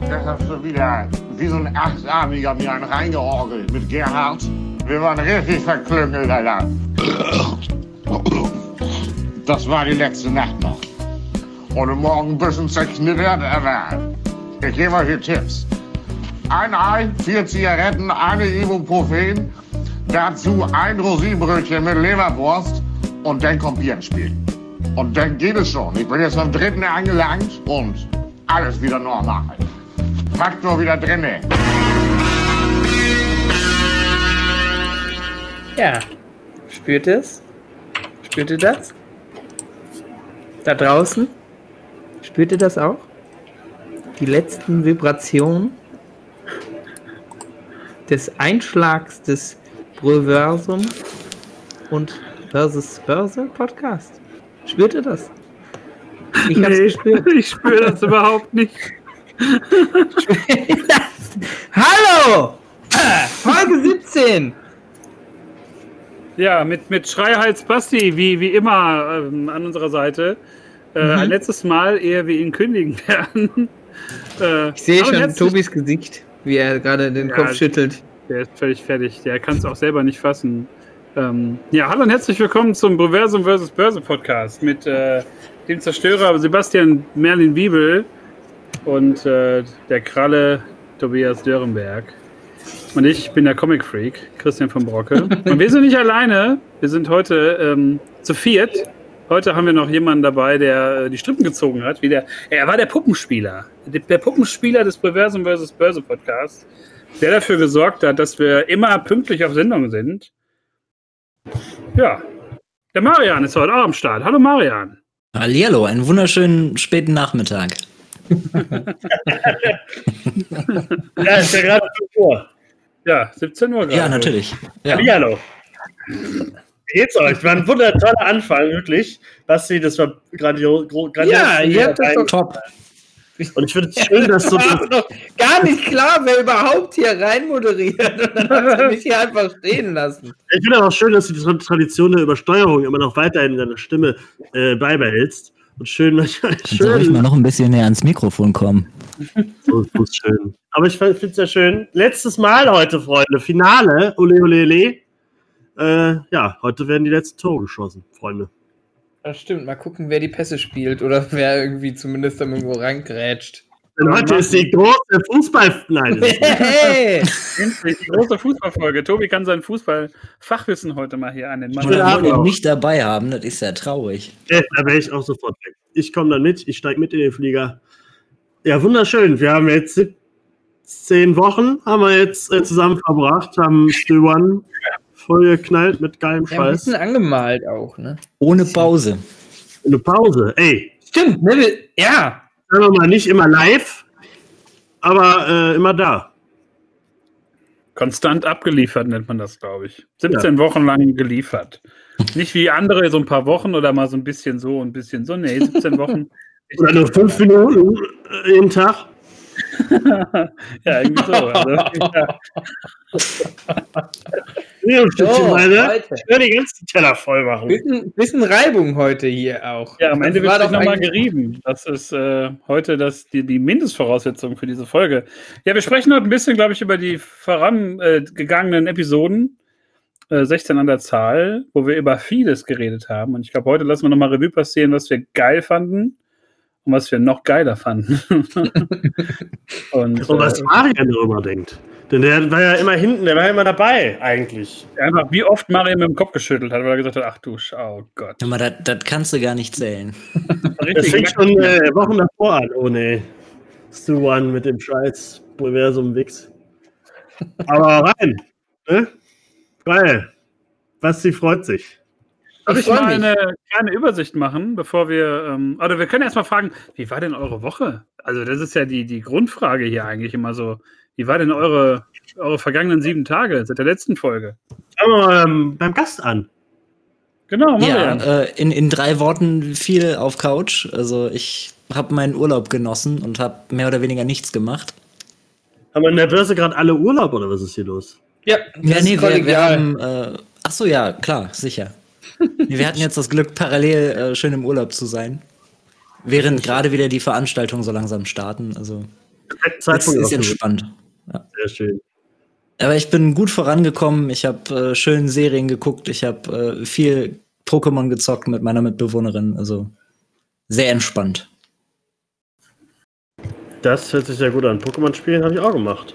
Das hast du wieder wie so ein Achtarmiger mir einen reingeorgelt mit Gerhard. Wir waren richtig verklüngelt, Alter. Das war die letzte Nacht noch. Und morgen ein bisschen zerknittert, aber ich gebe euch hier Tipps. Ein Ei, vier Zigaretten, eine Ibuprofen, dazu ein Rosinenbrötchen mit Leberwurst und dann kommt Bier ins Spiel. Und dann geht es schon. Ich bin jetzt am dritten angelangt und alles wieder normal. Faktor wieder drinne. Ja. Spürt es? Spürt ihr das? Da draußen? Spürt ihr das auch? Die letzten Vibrationen des Einschlags des Bröversum und Versus Börse Podcast. Spürt ihr das? Ich nee, gespürt. Ich spüre das überhaupt nicht. Hallo! Folge 17! Ja, mit, mit Schreihals Basti, wie, wie immer ähm, an unserer Seite. Äh, mhm. Ein letztes Mal, ehe wir ihn kündigen werden. äh, ich sehe schon Tobis Gesicht, wie er gerade den ja, Kopf schüttelt. Der ist völlig fertig. Der kann es auch selber nicht fassen. Ähm, ja, hallo und herzlich willkommen zum Proversum vs. Börse Podcast mit äh, dem Zerstörer Sebastian Merlin Wiebel und äh, der Kralle Tobias Dörenberg. Und ich bin der Comic Freak, Christian von Brocke. Und wir sind nicht alleine, wir sind heute ähm, zu viert. Heute haben wir noch jemanden dabei, der äh, die Strippen gezogen hat. Wie der, er war der Puppenspieler. Der, der Puppenspieler des Perversum vs. Börse Podcasts, der dafür gesorgt hat, dass wir immer pünktlich auf Sendung sind. Ja, der Marian ist heute auch am Start. Hallo Marian. Hallihallo, einen wunderschönen späten Nachmittag. ja, ist ja gerade vor. Ja, 17 Uhr gerade. Ja, natürlich. Ja. Hallo. Wie geht's euch? War ein wundertoller Anfang, wirklich. Basti, das war grandios. Ja, ihr habt das top. Und ich finde es schön, dass du. Das gar nicht klar, wer überhaupt hier rein moderiert. Und dann hast du mich hier einfach stehen lassen. Ich finde auch schön, dass du die Tradition der Übersteuerung immer noch weiterhin in deiner Stimme äh, beibehältst. Und schön, schön. Soll ich mal noch ein bisschen näher ans Mikrofon kommen? So ist schön. Aber ich finde es ja schön. Letztes Mal heute, Freunde. Finale. Ole, ole, ole. Äh, ja, heute werden die letzten Tore geschossen, Freunde. Das stimmt. Mal gucken, wer die Pässe spielt oder wer irgendwie zumindest dann irgendwo reingrätscht. Heute ist die große Fußball. Nein. Hey! die große Fußballfolge. Tobi kann sein Fußballfachwissen heute mal hier an den Mann. Ich will ihn nicht dabei haben, das ist ja traurig. Ja, da wäre ich auch sofort weg. Ich komme dann mit, ich steige mit in den Flieger. Ja, wunderschön. Wir haben jetzt zehn Wochen haben wir jetzt äh, zusammen verbracht, haben Still One voll geknallt mit geilem Scheiß. Ja, ein bisschen angemalt auch, ne? Ohne Pause. Ohne Pause, ey. Stimmt, ne? Ja. Sagen wir mal, nicht immer live, aber äh, immer da. Konstant abgeliefert nennt man das, glaube ich. 17 ja. Wochen lang geliefert. Nicht wie andere so ein paar Wochen oder mal so ein bisschen so und ein bisschen so. Nee, 17 Wochen. oder nur fünf Minuten äh, jeden Tag. ja, irgendwie so. Also, ja. Ja, oh, meine, ich werde die ganzen Teller voll machen. Bisschen, bisschen Reibung heute hier auch. Ja, am Ende wird es nochmal gerieben. Das ist äh, heute das, die, die Mindestvoraussetzung für diese Folge. Ja, wir sprechen heute ein bisschen, glaube ich, über die vorangegangenen äh, Episoden. 16 äh, an der Zahl, wo wir über vieles geredet haben. Und ich glaube, heute lassen wir nochmal Revue passieren, was wir geil fanden und was wir noch geiler fanden. und, und, was äh, Marian darüber denkt. Denn der war ja immer hinten, der war ja immer dabei, eigentlich. Einfach, wie oft Marian mit dem Kopf geschüttelt hat, weil er gesagt hat, ach du, oh Gott. Mal, das, das kannst du gar nicht zählen. das fängt schon äh, Wochen davor an, oh nee. Stu One mit dem Scheiß Universum Wix. Aber rein, ne? Geil. Basti freut sich. Darf ich, ich mal eine kleine Übersicht machen, bevor wir. Ähm, oder wir können erstmal fragen, wie war denn eure Woche? Also, das ist ja die, die Grundfrage hier eigentlich immer so. Wie war denn eure, eure vergangenen sieben Tage seit der letzten Folge? Fangen wir mal ähm, beim Gast an. Genau, Marian. Ja, äh, in, in drei Worten viel auf Couch. Also, ich habe meinen Urlaub genossen und habe mehr oder weniger nichts gemacht. Haben wir in der Börse gerade alle Urlaub oder was ist hier los? Ja, ja nee, wir, wir haben. Äh, ach so, ja, klar, sicher wir hatten jetzt das Glück, parallel äh, schön im Urlaub zu sein. Während gerade wieder die Veranstaltungen so langsam starten. Also es ist entspannt. Ja. Sehr schön. Aber ich bin gut vorangekommen. Ich habe äh, schön Serien geguckt. Ich habe äh, viel Pokémon gezockt mit meiner Mitbewohnerin. Also sehr entspannt. Das hört sich sehr gut an. Pokémon spielen habe ich auch gemacht.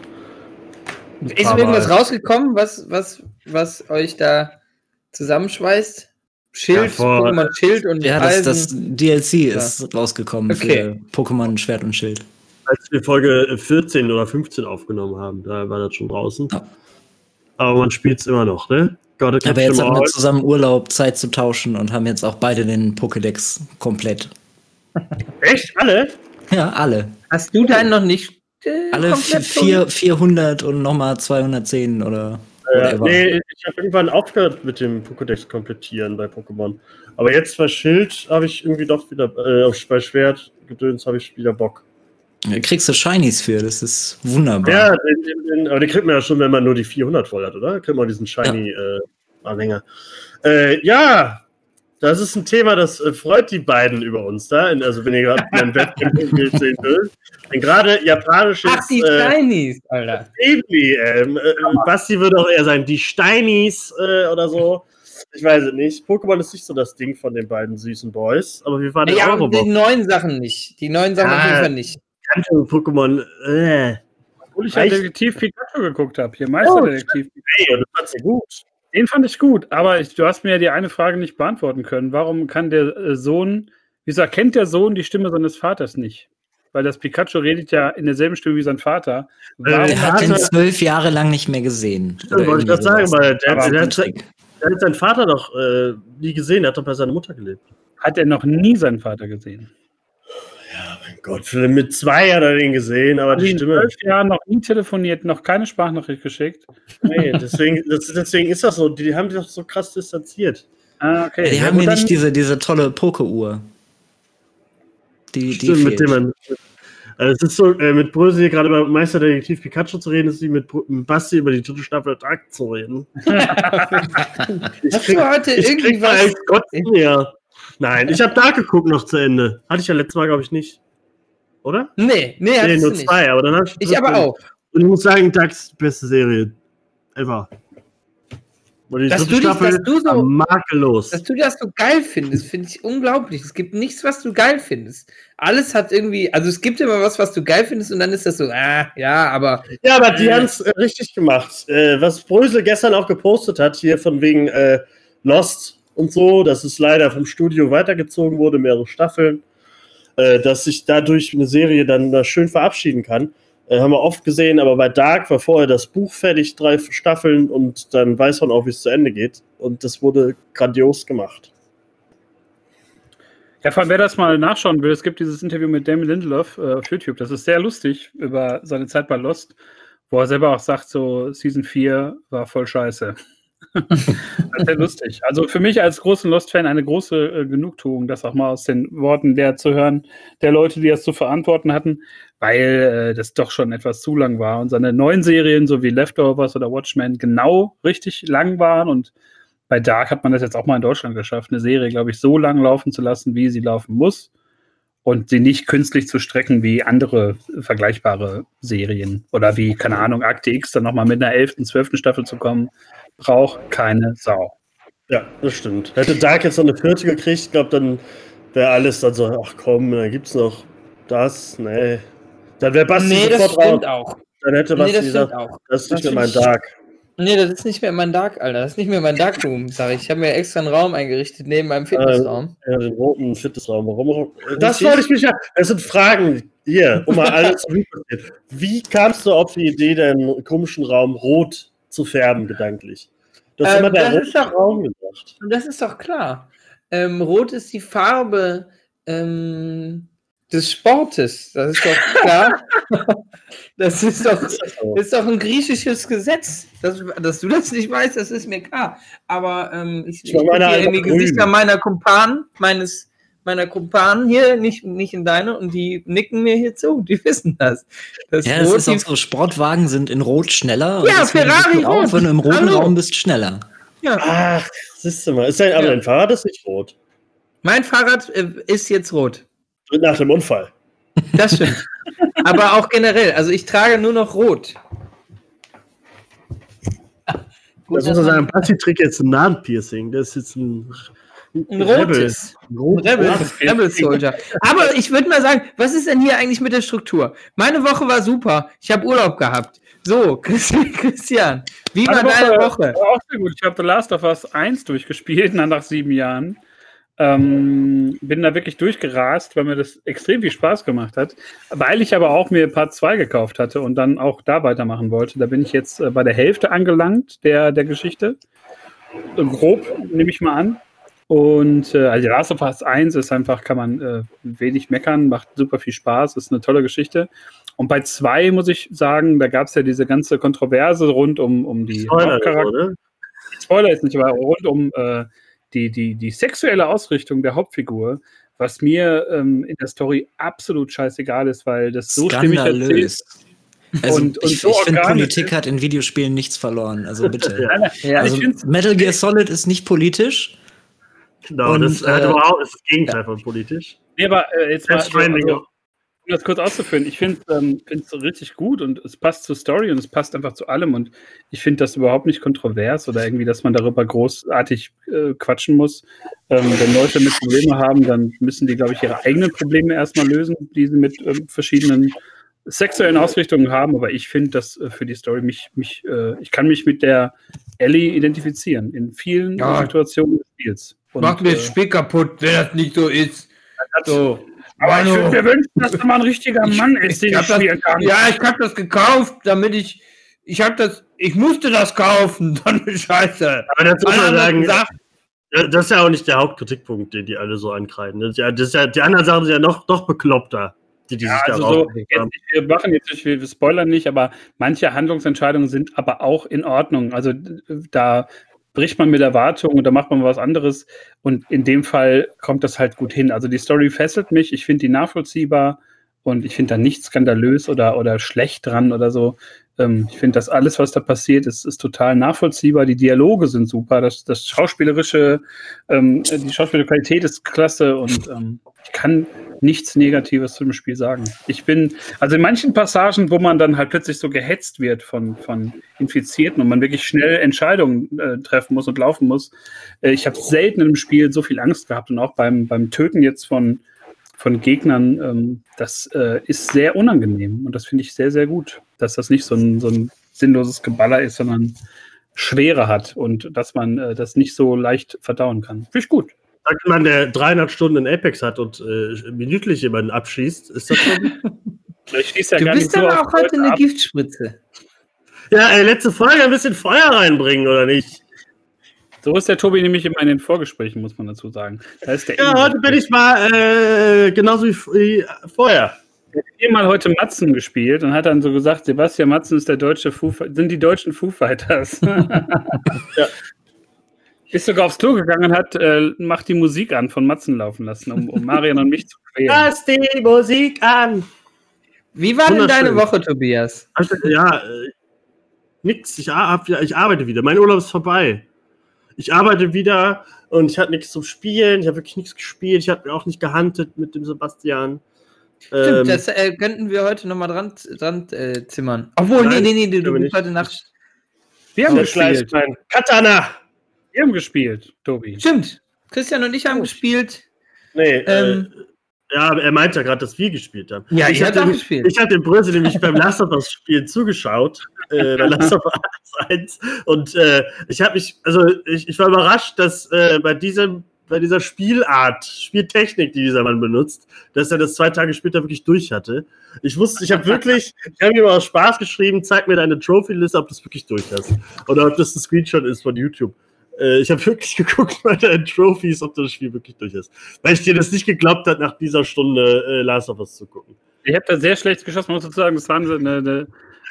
Ist irgendwas rausgekommen, was, was, was euch da zusammenschweißt? Schild, ja, Pokémon Schild und Ja, das, das DLC ja. ist rausgekommen okay. für Pokémon Schwert und Schild. Als wir Folge 14 oder 15 aufgenommen haben, da war das schon draußen. Ja. Aber man spielt es immer noch, ne? Gott, Aber jetzt haben wir zusammen Urlaub, Zeit zu tauschen und haben jetzt auch beide den Pokédex komplett. Echt? Alle? Ja, alle. Hast du deinen noch nicht? Äh, alle vier, 400 und nochmal 210 oder. Äh, nee, ich habe irgendwann aufgehört mit dem Pokédex komplettieren bei Pokémon. Aber jetzt bei Schild habe ich irgendwie doch wieder, äh, bei Schwert gedöns habe ich wieder Bock. Da kriegst du Shinies für, das ist wunderbar. Ja, den, den, aber den kriegt man ja schon, wenn man nur die 400 voll hat, oder? Kriegt man diesen Shiny-Anhänger. Ja. Äh, äh, ja, das ist ein Thema, das äh, freut die beiden über uns da. Also, wenn ihr gerade ein Wettbewerb sehen will. Denn gerade japanisches. Ach, die äh, Steinies, Alter. Baby, ähm, äh, Basti würde auch eher sagen, die Steinies äh, oder so. Ich weiß es nicht. Pokémon ist nicht so das Ding von den beiden süßen Boys, aber wir waren ja, die neuen Sachen nicht. Die neuen Sachen ah, auf jeden Fall nicht. Pokémon, äh. Obwohl ich ja Detektiv Pikachu geguckt habe. Hier Meisterdetektiv. Oh, hey, das fand sie gut. Den fand ich gut, aber ich, du hast mir ja die eine Frage nicht beantworten können. Warum kann der äh, Sohn, wieso erkennt der Sohn die Stimme seines Vaters nicht? Weil das Pikachu redet ja in derselben Stimme wie sein Vater. Warum er hat ihn zwölf Jahre lang nicht mehr gesehen. Ja, wollte ich das sagen, weil der, der, der, hat, der, hat, seinen Vater doch äh, nie gesehen, er hat doch bei seiner Mutter gelebt. Hat er noch nie seinen Vater gesehen? Gott, mit zwei hat er den gesehen, aber die Stimme. zwölf Jahren noch nie telefoniert, noch keine Sprachnachricht geschickt. Nee, deswegen, das, deswegen ist das so. Die, die haben sich doch so krass distanziert. Ah, okay. Ja, die ja, haben ja nicht diese, diese tolle Poke-Uhr. Die, Stimmt, die mit dem man. Also es ist so, äh, mit Bröse hier gerade über Meisterdetektiv Pikachu zu reden, ist wie mit, mit Basti über die dritte Staffel Dark zu reden. ich krieg, Hast du heute ich irgendwas? Gott mehr. Nein, ich habe Dark geguckt noch zu Ende. Hatte ich ja letztes Mal, glaube ich, nicht. Oder? Nee, nee, nee nur zwei, nicht. aber dann habe ich. Ich aber auch. Und ich muss sagen, Darks beste Serie ever. Und die dass dritte du Staffel dass du so, makellos. Dass du das so geil findest, finde ich unglaublich. Es gibt nichts, was du geil findest. Alles hat irgendwie, also es gibt immer was, was du geil findest und dann ist das so, ah, ja, aber. Ja, aber die äh, haben es äh, richtig gemacht. Äh, was Brösel gestern auch gepostet hat, hier von wegen äh, Lost, und so, dass es leider vom Studio weitergezogen wurde, mehrere Staffeln, äh, dass sich dadurch eine Serie dann da schön verabschieden kann. Äh, haben wir oft gesehen, aber bei Dark war vorher das Buch fertig, drei Staffeln und dann weiß man auch, wie es zu Ende geht. Und das wurde grandios gemacht. Ja, vor allem, wer das mal nachschauen will, es gibt dieses Interview mit Damon Lindelof äh, auf YouTube. Das ist sehr lustig über seine Zeit bei Lost, wo er selber auch sagt, so Season 4 war voll scheiße das ist ja lustig. Also für mich als großen Lost-Fan eine große äh, Genugtuung, das auch mal aus den Worten der zu hören, der Leute, die das zu verantworten hatten, weil äh, das doch schon etwas zu lang war und seine neuen Serien, so wie Leftovers oder Watchmen, genau richtig lang waren und bei Dark hat man das jetzt auch mal in Deutschland geschafft, eine Serie, glaube ich, so lang laufen zu lassen, wie sie laufen muss und sie nicht künstlich zu strecken wie andere vergleichbare Serien oder wie, keine Ahnung, Akte X dann nochmal mit einer 11., 12. Staffel zu kommen braucht keine Sau. Ja, das stimmt. Hätte Dark jetzt noch eine vierte gekriegt, ich glaube, dann wäre alles dann so, ach komm, dann gibt es noch das, nee. Dann wäre Basti nee, sofort das stimmt raus. auch. Dann hätte Basti nee, das gesagt, auch. das ist nicht mehr mein Dark. Nee, das ist nicht mehr mein Dark, Alter. Das ist nicht mehr mein Darkroom, sag ich. Ich habe mir extra einen Raum eingerichtet neben meinem Fitnessraum. Äh, ja, den roten Fitnessraum. Warum? Das wollte ich mich ja. Das sind Fragen hier, um mal alles zu Wie kamst du auf die Idee, deinen komischen Raum rot zu färben, gedanklich. Du hast ähm, immer der rote doch, Raum gedacht. Das ist doch klar. Ähm, Rot ist die Farbe ähm, des Sportes. Das ist doch klar. das ist doch, das ist doch ein griechisches Gesetz. Dass, dass, du das nicht weißt, das ist mir klar. Aber ähm, ich, ich, ich hier in die Gesichter meiner Kumpanen, meines meiner Kumpanen hier, nicht, nicht in deine, und die nicken mir hier zu. Die wissen das. das ja, das ist auch so, Sportwagen sind in Rot schneller. Ja, Ferrari rot. Auch, wenn du im roten Hallo. Raum bist, schneller. Ja. Ach, siehst du mal. Ist dein, aber ja. dein Fahrrad ist nicht rot. Mein Fahrrad äh, ist jetzt rot. Nach dem Unfall. Das stimmt. Aber auch generell. Also ich trage nur noch rot. Gut, Das muss man sagen, Basti trägt jetzt ein Nahenpiercing. Das ist jetzt ein, Ein rotes. Ein Rot- Rebel, Rebel Soldier. Aber ich würde mal sagen, was ist denn hier eigentlich mit der Struktur? Meine Woche war super. Ich habe Urlaub gehabt. So, Christi- Christian, wie war deine Woche? War auch sehr gut. Ich habe The Last of Us 1 durchgespielt, nach sieben Jahren. Ähm, bin da wirklich durchgerast, weil mir das extrem viel Spaß gemacht hat. Weil ich aber auch mir Part 2 gekauft hatte und dann auch da weitermachen wollte. Da bin ich jetzt äh, bei der Hälfte angelangt der, der Geschichte. So grob, nehme ich mal an. Und äh, also Last of Us 1 ist einfach, kann man äh, wenig meckern, macht super viel Spaß, ist eine tolle Geschichte. Und bei 2 muss ich sagen, da gab es ja diese ganze Kontroverse rund um, um die Spoiler, Hauptcharakter-? Spoiler ist nicht, aber rund um äh, die, die, die sexuelle Ausrichtung der Hauptfigur, was mir ähm, in der Story absolut scheißegal ist, weil das so stimmig erzählt. Also Und- und ich, so ich finde, Politik ist- hat in Videospielen nichts verloren. Also bitte. Ja. Ja, also Metal Gear Solid ist nicht politisch. Genau, Und, das hat äh, überhaupt das Gegenteil von politisch. Nee, aber äh, jetzt mal, also. Um das kurz auszuführen, ich finde es ähm, richtig gut und es passt zur Story und es passt einfach zu allem und ich finde das überhaupt nicht kontrovers oder irgendwie, dass man darüber großartig äh, quatschen muss. Ähm, wenn Leute mit Probleme haben, dann müssen die, glaube ich, ihre eigenen Probleme erstmal lösen, die sie mit ähm, verschiedenen sexuellen Ausrichtungen haben, aber ich finde das äh, für die Story mich, mich äh, ich kann mich mit der Ellie identifizieren in vielen Ja. Situationen des Spiels. Und, Mach mir äh, das Spiel kaputt, wenn das nicht so ist. So. Aber ich Manu. würde mir wünschen, dass du mal ein richtiger Mann ist, den Ich ich das, kann. ja, ich habe das gekauft, damit ich. Ich habe das. Ich musste das kaufen. Dann eine Scheiße. Aber dazu muss man sagen, Das ist ja auch nicht der Hauptkritikpunkt, den die alle so ankreiden. Das ist ja, das ist ja, die anderen Sachen sind ja noch, noch bekloppter, die, die Ja, sich also da so, jetzt, wir machen jetzt nicht, wir spoilern nicht, aber manche Handlungsentscheidungen sind aber auch in Ordnung. Also d- da bricht man mit Erwartungen und da macht man was anderes. Und in dem Fall kommt das halt gut hin. Also die Story fesselt mich, ich finde die nachvollziehbar und ich finde da nichts skandalös oder, oder schlecht dran oder so. Ähm, ich finde, dass alles, was da passiert, ist, ist total nachvollziehbar. Die Dialoge sind super, das, das schauspielerische, ähm, die Schauspielerqualität ist klasse und ähm, ich kann nichts Negatives zu dem Spiel sagen. Ich bin, also in manchen Passagen, wo man dann halt plötzlich so gehetzt wird von, von Infizierten und man wirklich schnell Entscheidungen äh, treffen muss und laufen muss. Äh, ich habe selten im Spiel so viel Angst gehabt und auch beim, beim Töten jetzt von, von Gegnern, ähm, das äh, ist sehr unangenehm und das finde ich sehr, sehr gut, dass das nicht so ein, so ein sinnloses Geballer ist, sondern Schwere hat und dass man äh, das nicht so leicht verdauen kann. Finde ich gut. Sagt man, der 300 Stunden in Apex hat und äh, minütlich jemanden abschießt, ist das schon. Ich ja du gar bist nicht so auch heute eine ab. Giftspritze. ja, ey, letzte Folge ein bisschen Feuer reinbringen, oder nicht? So ist der Tobi nämlich immer in den Vorgesprächen, muss man dazu sagen. Da ist der Ja, Inhalt. heute bin ich mal äh, genauso wie, wie vorher. Ich habe viermal heute Matzen gespielt und hat dann so gesagt, Sebastian Matzen ist der deutsche Foo, sind die deutschen Foo Fighters. Ja. Ist sogar aufs Klo gegangen und hat äh, macht die Musik an von Matzen laufen lassen, um, um Marian und mich zu quälen. Lass die Musik an. Wie war denn deine. Woche, Tobias? Also, Ja, äh, nix. Ich, ich arbeite wieder. Mein Urlaub ist vorbei. Ich arbeite wieder und ich hatte nichts zum Spielen. Ich habe wirklich nichts gespielt. Ich habe auch nicht gehandelt mit dem Sebastian. Stimmt, Ähm, das äh, könnten wir heute nochmal dran, dran äh, zimmern. Obwohl, Nein, nee, nee, nee, du, du bist heute Nacht. Wir haben gespielt. mein Katana. Wir haben gespielt, Tobi. Stimmt. Christian und ich haben gespielt. Nee, Ähm, äh, ja, aber er meint ja gerade, dass wir gespielt haben. Ja, ich habt habe gespielt. ich hab dem Brösel nämlich beim Last of Us Spiel zugeschaut. Äh, bei Last of Us 1. Und äh, ich habe mich, also ich, ich war überrascht, dass äh, bei diesem bei dieser Spielart, Spieltechnik, die dieser Mann benutzt, dass er das zwei Tage später wirklich durch hatte. Ich wusste, ich habe wirklich, ich habe ihm aus Spaß geschrieben, zeig mir deine Trophy-Liste, ob du es wirklich durch hast. Oder ob das ein Screenshot ist von YouTube. Äh, ich habe wirklich geguckt bei deinen Trophies, ob das Spiel wirklich durch hast. Weil ich dir das nicht geglaubt hat, nach dieser Stunde äh, Last of Us zu gucken. Ich habe da sehr schlecht geschossen, muss ich sagen. Das war eine, eine,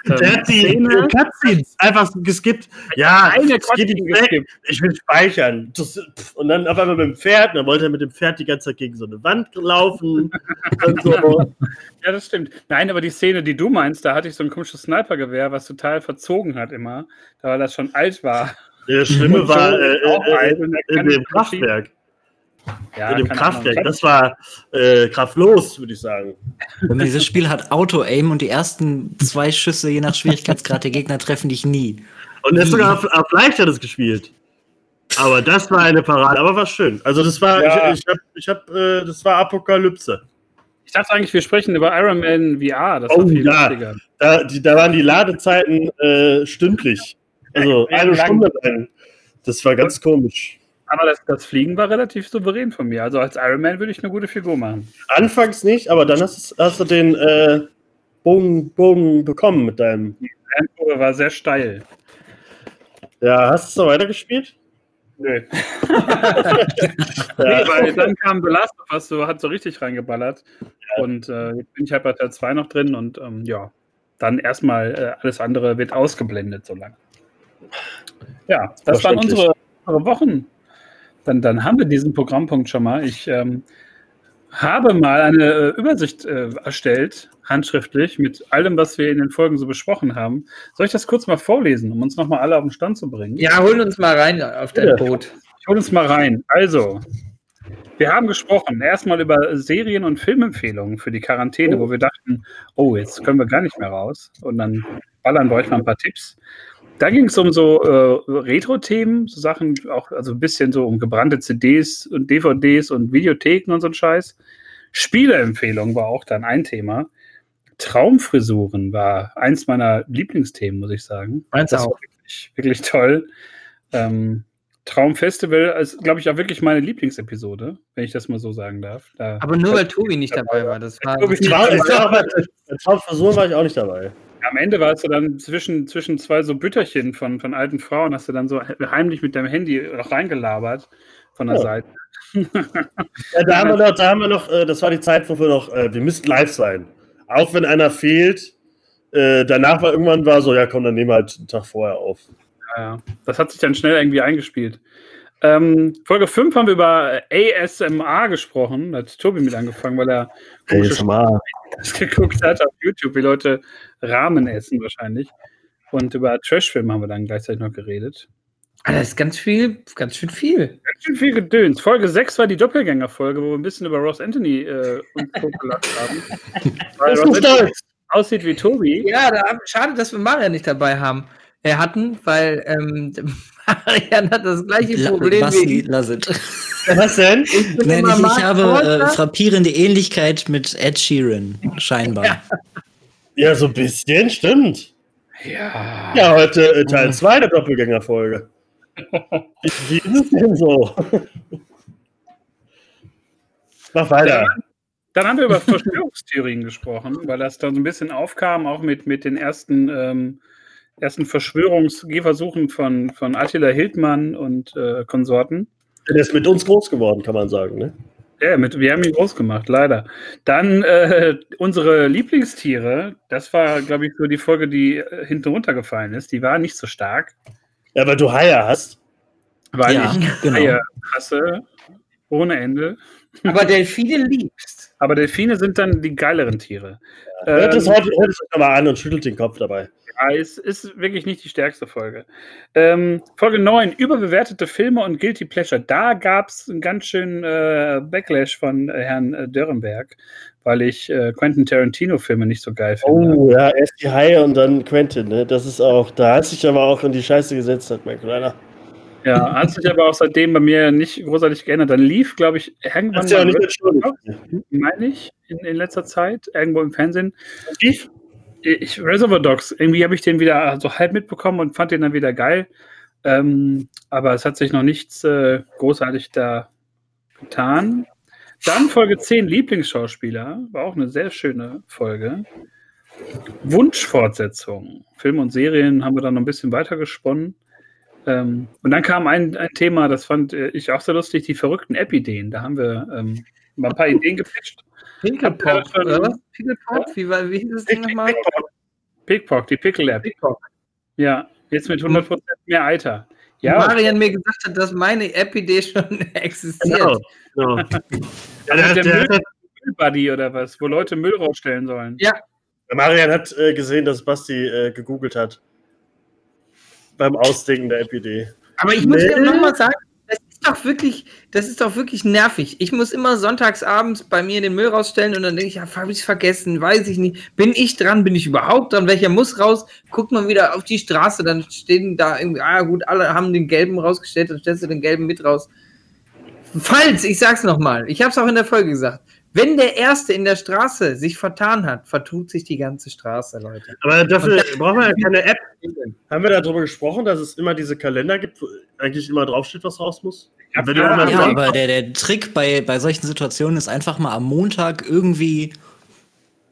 Der ähm, hat die Szene. Cutscenes einfach geskippt. Ja, Eine Cutscene geskippt. Ich will speichern. Das, und dann auf einmal mit dem Pferd. Und dann wollte er mit dem Pferd die ganze Zeit gegen so eine Wand laufen. und so. Ja, das stimmt. Nein, aber die Szene, die du meinst, da hatte ich so ein komisches Snipergewehr, was total verzogen hat immer, da das schon alt war. Das Schlimme Und war äh, äh, und er in kann dem Kraftwerk. Ja, in dem Kraftwerk. Das war äh, kraftlos, würde ich sagen. Man dieses Spiel hat Auto-Aim und die ersten zwei Schüsse je nach Schwierigkeitsgrad der Gegner treffen dich nie. Und er ist sogar auf, auf leicht hat es gespielt. Aber das war eine Parade, aber war schön. Also das war, Ja. ich, ich hab, ich hab, äh, das war Apokalypse. Ich dachte eigentlich, wir sprechen über Iron Man VR. Das Oh, war viel ja. lustiger. Da, die, da waren die Ladezeiten äh, stündlich. Also Ja, eine. Stunde lang. Das war ganz komisch. Aber das, das Fliegen war relativ souverän von mir. Also als Iron Man würde ich eine gute Figur machen. Anfangs nicht, aber dann hast, hast du den äh, Bogen, Bogen bekommen mit deinem. Die Lernkurve war sehr steil. Ja, hast du so weitergespielt? Nö. Ja. Nee, weil dann kam The Last of Us, so hat so richtig reingeballert. Und äh, jetzt bin ich halt bei Teil 2 noch drin und ähm, ja, dann erstmal äh, alles andere wird ausgeblendet so lange. Ja, das waren unsere, unsere Wochen. Dann, dann haben wir diesen Programmpunkt schon mal. Ich ähm, habe mal eine äh, Übersicht äh, erstellt, handschriftlich, mit allem, was wir in den Folgen so besprochen haben. Soll ich das kurz mal vorlesen, um uns nochmal alle auf den Stand zu bringen? Ja, hol uns mal rein auf dein. Boot. Ich hole uns mal rein. Also, wir haben gesprochen erstmal über Serien- und Filmempfehlungen für die Quarantäne, wo wir dachten, oh, jetzt können wir gar nicht mehr raus. Und dann ballern wir euch mal ein paar Tipps. Da ging es um so äh, Retro-Themen, so Sachen, auch also ein bisschen so um gebrannte CDs und DVDs und Videotheken und so ein Scheiß. Spieleempfehlung war auch dann ein Thema. Traumfrisuren war eins meiner Lieblingsthemen, muss ich sagen. Meins Das auch. war wirklich, wirklich toll. Ähm, Traumfestival ist, glaube ich, auch wirklich meine Lieblingsepisode, wenn ich das mal so sagen darf. Da, Aber nur weil Tobi nicht dabei war. Das war Tobi- Traumfrisur war ich auch nicht dabei. Am Ende warst du dann zwischen, zwischen zwei so Bütterchen von, von alten Frauen, hast du dann so heimlich mit deinem Handy noch reingelabert von der Ja. Seite. Ja, da haben wir noch, da haben wir noch, äh, das war die Zeit, wo wir noch, äh, wir müssten live sein. Auch wenn einer fehlt. Äh, danach war irgendwann war so, ja komm, dann nehmen wir halt einen Tag vorher auf. Ja, das hat sich dann schnell irgendwie eingespielt. Ähm, Folge 5 haben wir über ASMR gesprochen. Da hat Tobi mit angefangen, weil er das geguckt hat auf YouTube, wie Leute Ramen essen wahrscheinlich. Und über Trashfilme haben wir dann gleichzeitig noch geredet. Ah, das ist ganz viel, ganz schön viel. Ganz schön viel Gedöns. Folge 6 war die Doppelgänger-Folge, wo wir ein bisschen über Ross Anthony äh, uns totgelacht haben. Weil Das Ross ist Anthony aussieht wie Tobi. Ja, da, schade, dass wir Marian nicht dabei haben. Äh, hatten, weil ähm, Marian hat das gleiche La Problem Basti, wie ich. lass it. Was denn? bin Nein, ich, ich habe äh, frappierende Ähnlichkeit mit Ed Sheeran, scheinbar. Ja, so ein bisschen, stimmt. Ja. Ja, heute äh, Teil 2 der Doppelgängerfolge. Wie wie ist es denn so? Mach weiter. Dann haben wir über Verschwörungstheorien gesprochen, weil das dann so ein bisschen aufkam, auch mit, mit den ersten, ähm, ersten Verschwörungsgehversuchen von, von Attila Hildmann und äh, Konsorten. Der ist mit uns groß geworden, kann man sagen. Ne? Ja, mit, wir haben ihn groß gemacht, leider. Dann äh, unsere Lieblingstiere, das war, glaube ich, so die Folge, die äh, hinten runtergefallen ist. Die war nicht so stark, Ja, weil du Haie hast. weil Ja, ich genau. Haie hasse ohne Ende. Aber Delfine liebst. Aber Delfine sind dann die geileren Tiere. Hört es Ähm, heute, hört es euch mal an und schüttelt den Kopf dabei. Ja, es ist wirklich nicht die stärkste Folge. Ähm, Folge 9, überbewertete Filme und Guilty Pleasure. Da gab es einen ganz schönen äh, Backlash von äh, Herrn äh, Dörrenberg, weil ich äh, Quentin Tarantino-Filme nicht so geil finde. Oh, ja, erst die Haie und dann Quentin, ne? Das ist auch, da hat sich aber auch in die Scheiße gesetzt, hat mein Kleiner. Ja, hat sich aber auch seitdem bei mir nicht großartig geändert. Dann lief, glaube ich, irgendwann Hast du ja auch mal nicht entschuldigt. meine ich, in, in letzter Zeit, irgendwo im Fernsehen. Tief? Ich, Reservoir Dogs, irgendwie habe ich den wieder so halb mitbekommen und fand den dann wieder geil. Ähm, aber es hat sich noch nichts äh, großartig da getan. Dann Folge 10, Lieblingsschauspieler, war auch eine sehr schöne Folge. Wunschfortsetzung. Film und Serien haben wir dann noch ein bisschen weiter gesponnen. Ähm, und dann kam ein, ein Thema, das fand äh, ich auch sehr lustig, die verrückten App-Ideen. Da haben wir ähm, mal ein paar Ideen gepitcht. Pinkelpop, oder was? Pinkelpop? Wie, war, wie hieß das Ding nochmal? Pickpock, die Pickle-App. Ja, jetzt mit 100% mehr Alter. Ja, Marian mir gesagt hat, dass meine App-Idee schon existiert. Genau. genau. ja, der, der, der, der, Müll, Müllbuddy oder was, wo Leute Müll rausstellen sollen. Ja, Marian hat äh, gesehen, dass Basti äh, gegoogelt hat. Beim Ausdenken der App-Idee. aber ich muss Nee. dir nochmal sagen, das ist doch wirklich, das ist doch wirklich nervig. Ich muss immer sonntags abends bei mir den Müll rausstellen und dann denke ich, ja, habe ich vergessen, weiß ich nicht. Bin ich dran? Bin ich überhaupt dran? Welcher muss raus? Guckt man wieder auf die Straße, dann stehen da irgendwie, ah gut, alle haben den gelben rausgestellt, dann stellst du den gelben mit raus. Falls, ich sag's nochmal, ich habe es auch in der Folge gesagt, wenn der Erste in der Straße sich vertan hat, vertut sich die ganze Straße, Leute. Aber dafür brauchen wir ja keine App. Haben wir darüber gesprochen, dass es immer diese Kalender gibt, wo eigentlich immer draufsteht, was raus muss? Ja, Ja, sagst, aber der, der Trick bei, bei solchen Situationen ist einfach mal am Montag irgendwie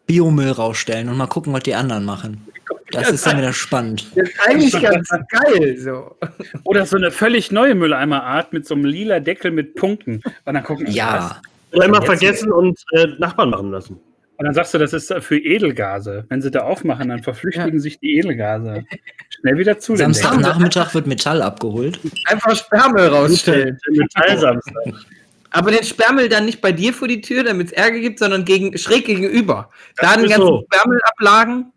Biomüll rausstellen und mal gucken, was die anderen machen. Das ist dann wieder spannend. Das ist eigentlich ganz geil, so. Oder so eine völlig neue Mülleimerart mit so einem lila Deckel mit Punkten. Und dann gucken Ja, oder immer vergessen und äh, Nachbarn machen lassen. Und dann sagst du, das ist für Edelgase. Wenn sie da aufmachen, dann verflüchtigen sich die Edelgase. Schnell wieder zu. Samstagnachmittag wird Metall abgeholt. Einfach Sperrmüll rausstellen. Metallsamstag. Aber den Sperrmüll dann nicht bei dir vor die Tür, damit es Ärger gibt, sondern gegen, schräg gegenüber. Da den ganzen so. Sperrmüllablagen.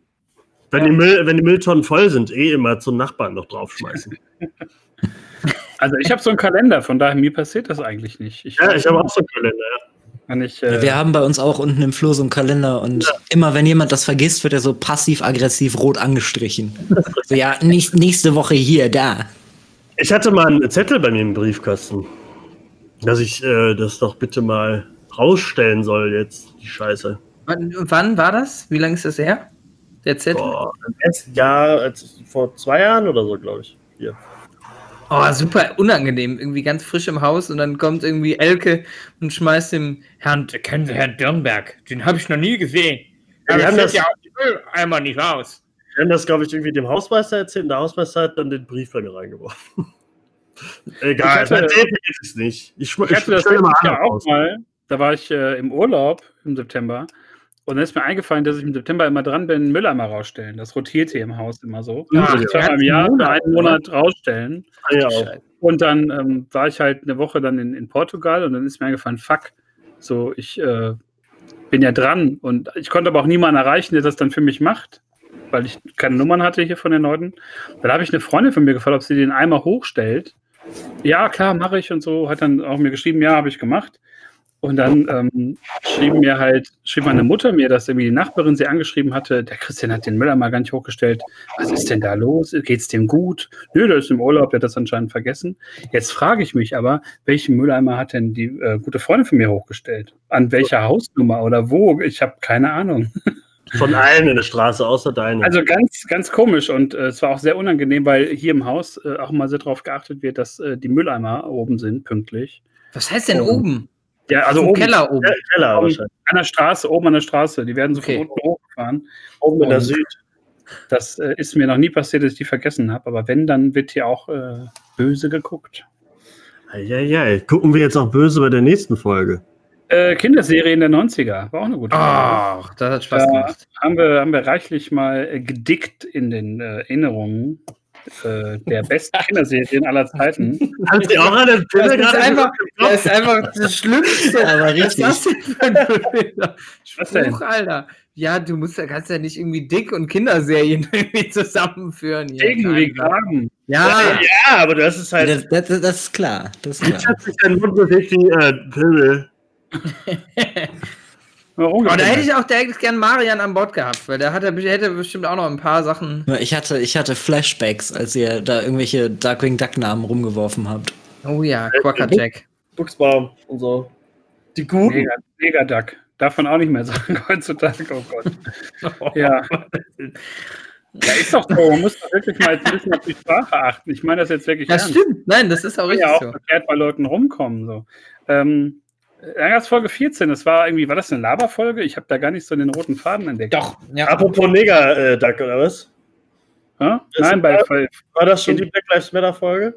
Wenn, die Müll, wenn die Mülltonnen voll sind, eh immer zum Nachbarn noch draufschmeißen. Also ich habe so einen Kalender, von daher mir passiert das eigentlich nicht. Ich, Ja, ich habe auch so einen Kalender. Ja. Kann ich, äh, Wir haben bei uns auch unten im Flur so einen Kalender und immer wenn jemand das vergisst, wird er so passiv-aggressiv rot angestrichen. So, ja, nächst, nächste Woche hier, da. Ich hatte mal einen Zettel bei mir im Briefkasten, dass ich äh, das doch bitte mal rausstellen soll jetzt, die Scheiße. Wann, wann war das? Wie lange ist das her? Der Zettel? Boah, im ersten Jahr, als, vor zwei Jahren oder so, glaube ich. Hier. Oh, super unangenehm. Irgendwie ganz frisch im Haus und dann kommt irgendwie Elke und schmeißt dem Herrn, kennen Sie Herrn Dirnberg? Den habe ich noch nie gesehen. Ja, wir haben das- ja Mülleimer nicht raus. Wir haben das, glaube ich, irgendwie dem Hausmeister erzählt und der Hausmeister hat dann den Brief bei mir reingeworfen. Egal, Ich hatte- ich es nicht. Ich, schm- Ich hatte das mal auch mal. Da war ich äh, im Urlaub im September. Und dann ist mir eingefallen, dass ich im September immer dran bin, Mülleimer rausstellen. Das rotiert hier im Haus immer so. Ja, ich zweimal im Jahr Monat, einen Monat rausstellen. Ja, auch. Und dann ähm, war ich halt eine Woche dann in, in Portugal und dann ist mir eingefallen, fuck, so ich äh, bin ja dran. Und ich konnte aber auch niemanden erreichen, der das dann für mich macht, weil ich keine Nummern hatte hier von den Leuten. Dann habe ich eine Freundin von mir gefragt, ob sie den Eimer hochstellt. Ja, klar, mache ich und so. Hat dann auch mir geschrieben, ja, habe ich gemacht. Und dann ähm, schrieb mir halt, schrieb meine Mutter mir, dass irgendwie die Nachbarin sie angeschrieben hatte, der Christian hat den Mülleimer gar nicht hochgestellt. Was ist denn da los? Geht's dem gut? Nö, der ist im Urlaub, der hat das anscheinend vergessen. Jetzt frage ich mich aber, welchen Mülleimer hat denn die äh, gute Freundin von mir hochgestellt? An welcher Hausnummer oder wo? Ich habe keine Ahnung. Von allen in der Straße, außer deine. Also ganz, ganz komisch und äh, es war auch sehr unangenehm, weil hier im Haus äh, auch mal sehr darauf geachtet wird, dass äh, die Mülleimer oben sind, pünktlich. Was heißt denn Oh. oben? Ja, also Im oben Keller oben. ja, Keller oben wahrscheinlich. an der Straße, oben an der Straße. Die werden so Okay. von unten hochgefahren. Oben in der Süd. Das äh, ist mir noch nie passiert, dass ich die vergessen habe. Aber wenn, dann wird hier auch äh, böse geguckt. Eieiei. Gucken wir jetzt auch böse bei der nächsten Folge. Äh, Kinderserie in der 90er. War auch eine gute Folge. Ach, das hat Spaß Da gemacht. haben wir, haben wir reichlich mal äh, gedickt in den äh, Erinnerungen äh, der besten Kinderserien aller Zeiten. Hast du auch an Filme ist, gerade einfach, das ist einfach das Schlimmste. Aber Was richtig. ist das denn ein Was? Spruch, Alter? Ja, du musst ja, kannst ja nicht irgendwie Dick und Kinderserien irgendwie zusammenführen. hier. Irgendwie graben. Ja, Ja, aber das ist halt. Das, das, das ist klar. Das ist Jetzt klar. hat sich dein Mund bewegt wie äh, Pimmel. Warum? aber da hätte ich auch direkt gern Marian an Bord gehabt, weil der, hat, der hätte bestimmt auch noch ein paar Sachen. Ich hatte, ich hatte Flashbacks, als ihr da irgendwelche Darkwing Duck-Namen rumgeworfen habt. Oh ja, Quacker Jack. Buchsbaum und so. Die Guten. Mega, Duck. Darf man auch nicht mehr sagen heutzutage. Oh Gott. Ja. Ja, ist doch so. Man muss doch wirklich mal ein bisschen auf die Sprache achten. Ich meine das jetzt wirklich Das stimmt. Nein, das ist auch richtig ja auch so. verkehrt bei Leuten rumkommen. So. Ähm, es Folge 14. Das war irgendwie, war das eine Laberfolge? Ich habe da gar nicht so den roten Faden entdeckt. Doch, ja. Apropos Neger-Duck, oder was? Das Nein, bei, bei War das schon die Black Lives Matter-Folge?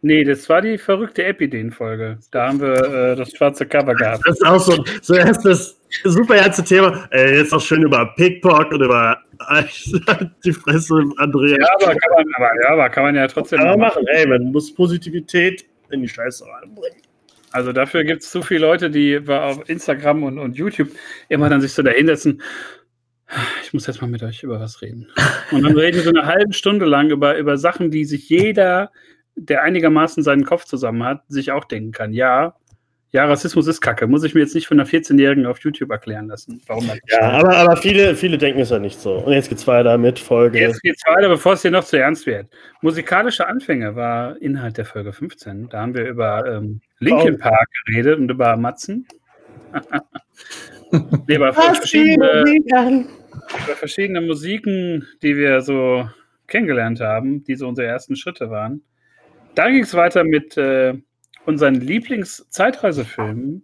Nee, das war die verrückte Epideen-Folge. Da haben wir äh, das schwarze Cover gehabt. Das ist auch so, so erst das super ernste Thema. Äh, jetzt auch schön über Pickpock und über die Fresse, Andrea. Ja, aber kann man, aber, ja, aber kann man ja trotzdem Kann man machen. machen. Ey, man muss Positivität in die Scheiße reinbringen. Also dafür gibt es zu viele Leute, die auf Instagram und, und YouTube immer dann sich so dahinsetzen. Ich muss jetzt mal mit euch über was reden. Und dann reden wir so eine halbe Stunde lang über, über Sachen, die sich jeder der einigermaßen seinen Kopf zusammen hat, sich auch denken kann, ja, ja, Rassismus ist Kacke. Muss ich mir jetzt nicht von einer 14-Jährigen auf YouTube erklären lassen, warum das Ja, aber, aber viele, viele denken es ja nicht so. Und jetzt geht's weiter mit Folge. Jetzt geht's weiter, bevor es hier noch zu ernst wird. Musikalische Anfänge war Inhalt der Folge 15. Da haben wir über ähm, Linkin Park geredet und über Matzen. nee, über verschiedene, über verschiedene Musiken, die wir so kennengelernt haben, die so unsere ersten Schritte waren. Dann ging es weiter mit äh, unseren Lieblings-Zeitreisefilmen.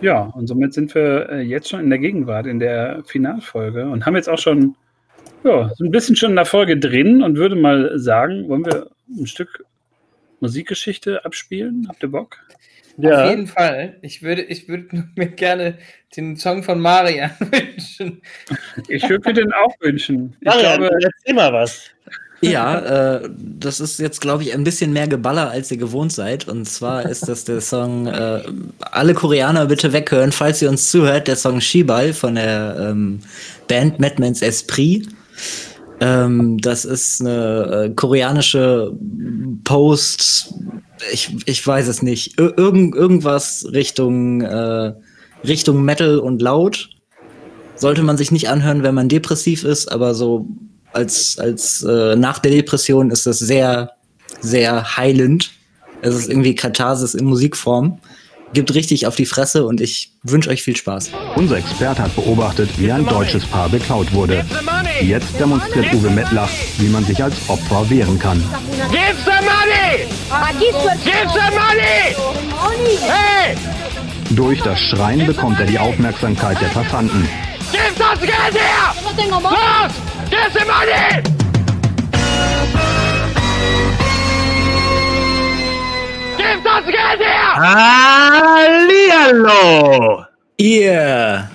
Ja, und somit sind wir äh, jetzt schon in der Gegenwart, in der Finalfolge und haben jetzt auch schon ja, so ein bisschen schon in der Folge drin und würde mal sagen, wollen wir ein Stück Musikgeschichte abspielen? Habt ihr Bock? Ja. Auf jeden Fall. Ich würde, ich würde mir gerne den Song von Marian wünschen. Ich würde mir den auch wünschen. Ich Marian, glaube, erzähl mal was. Ja, äh, das ist jetzt, glaube ich, ein bisschen mehr Geballer, als ihr gewohnt seid. Und zwar ist das der Song äh, Alle Koreaner bitte weghören, falls ihr uns zuhört, der Song Shibal von der ähm, Band Madman's Esprit. Ähm, das ist eine äh, koreanische Post, ich, ich weiß es nicht, Ir irgend, irgendwas Richtung, äh, Richtung Metal und laut. Sollte man sich nicht anhören, wenn man depressiv ist, aber so als, als äh, nach der Depression ist das sehr, sehr heilend. Es ist irgendwie Katharsis in Musikform. Gibt richtig auf die Fresse und ich wünsche euch viel Spaß. Unser Experte hat beobachtet, wie ein deutsches Paar beklaut wurde. Jetzt demonstriert Uwe Mettlach, wie man sich als Opfer wehren kann. Give the money! Give the money! Hey! Durch das Schreien bekommt er die Aufmerksamkeit der Passanten. Gib das Geld her! Los! Give the money! Gib das Geld her! Hallihallo! Ihr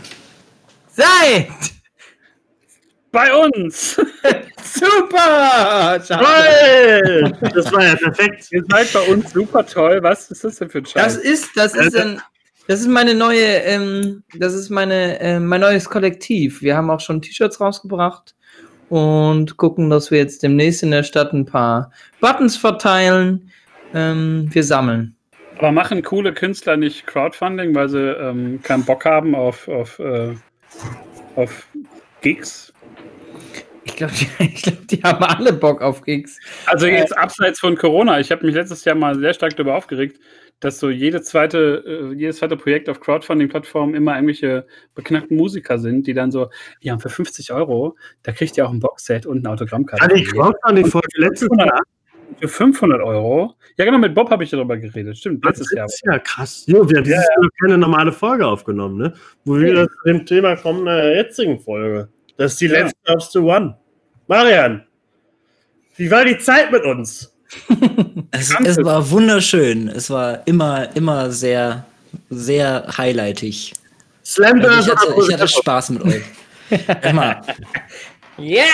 Seid bei uns! super! Toll! Das war ja perfekt. Ihr seid bei uns super toll. Was ist das denn für ein Scheiß? Das ist, das ist ein, das ist meine neue, ähm, das ist meine, äh, mein neues Kollektiv. Wir haben auch schon T-Shirts rausgebracht und gucken, dass wir jetzt demnächst in der Stadt ein paar Buttons verteilen. Ähm, wir sammeln. Aber machen coole Künstler nicht Crowdfunding, weil sie ähm, keinen Bock haben auf, auf, äh, auf Gigs? Ich glaube, die, glaub, die haben alle Bock auf Gigs. Also jetzt abseits von Corona. Ich habe mich letztes Jahr mal sehr stark darüber aufgeregt, dass so jede zweite, äh, jedes zweite Projekt auf Crowdfunding-Plattformen immer irgendwelche beknackten Musiker sind, die dann so, ja, für 50 Euro, da kriegt ihr auch ein Boxset und eine Autogrammkarte. Hatte ich Crowdfunding-Folge letztes Jahr. Für 500 Euro? Ja, genau, mit Bob habe ich darüber geredet. Stimmt, letztes Jahr. Das ist ja krass. Jo, wir haben dieses Jahr keine normale Folge aufgenommen, ne? Wo wir wieder zu dem Thema kommen in der jetzigen Folge. Das ist die Ja. letzte Ups to One. Marian, wie war die Zeit mit uns? Es, es war wunderschön. Es war immer, immer sehr, sehr highlightig. Slam Also ich, hatte, ich hatte Spaß mit euch. Immer. Yeah!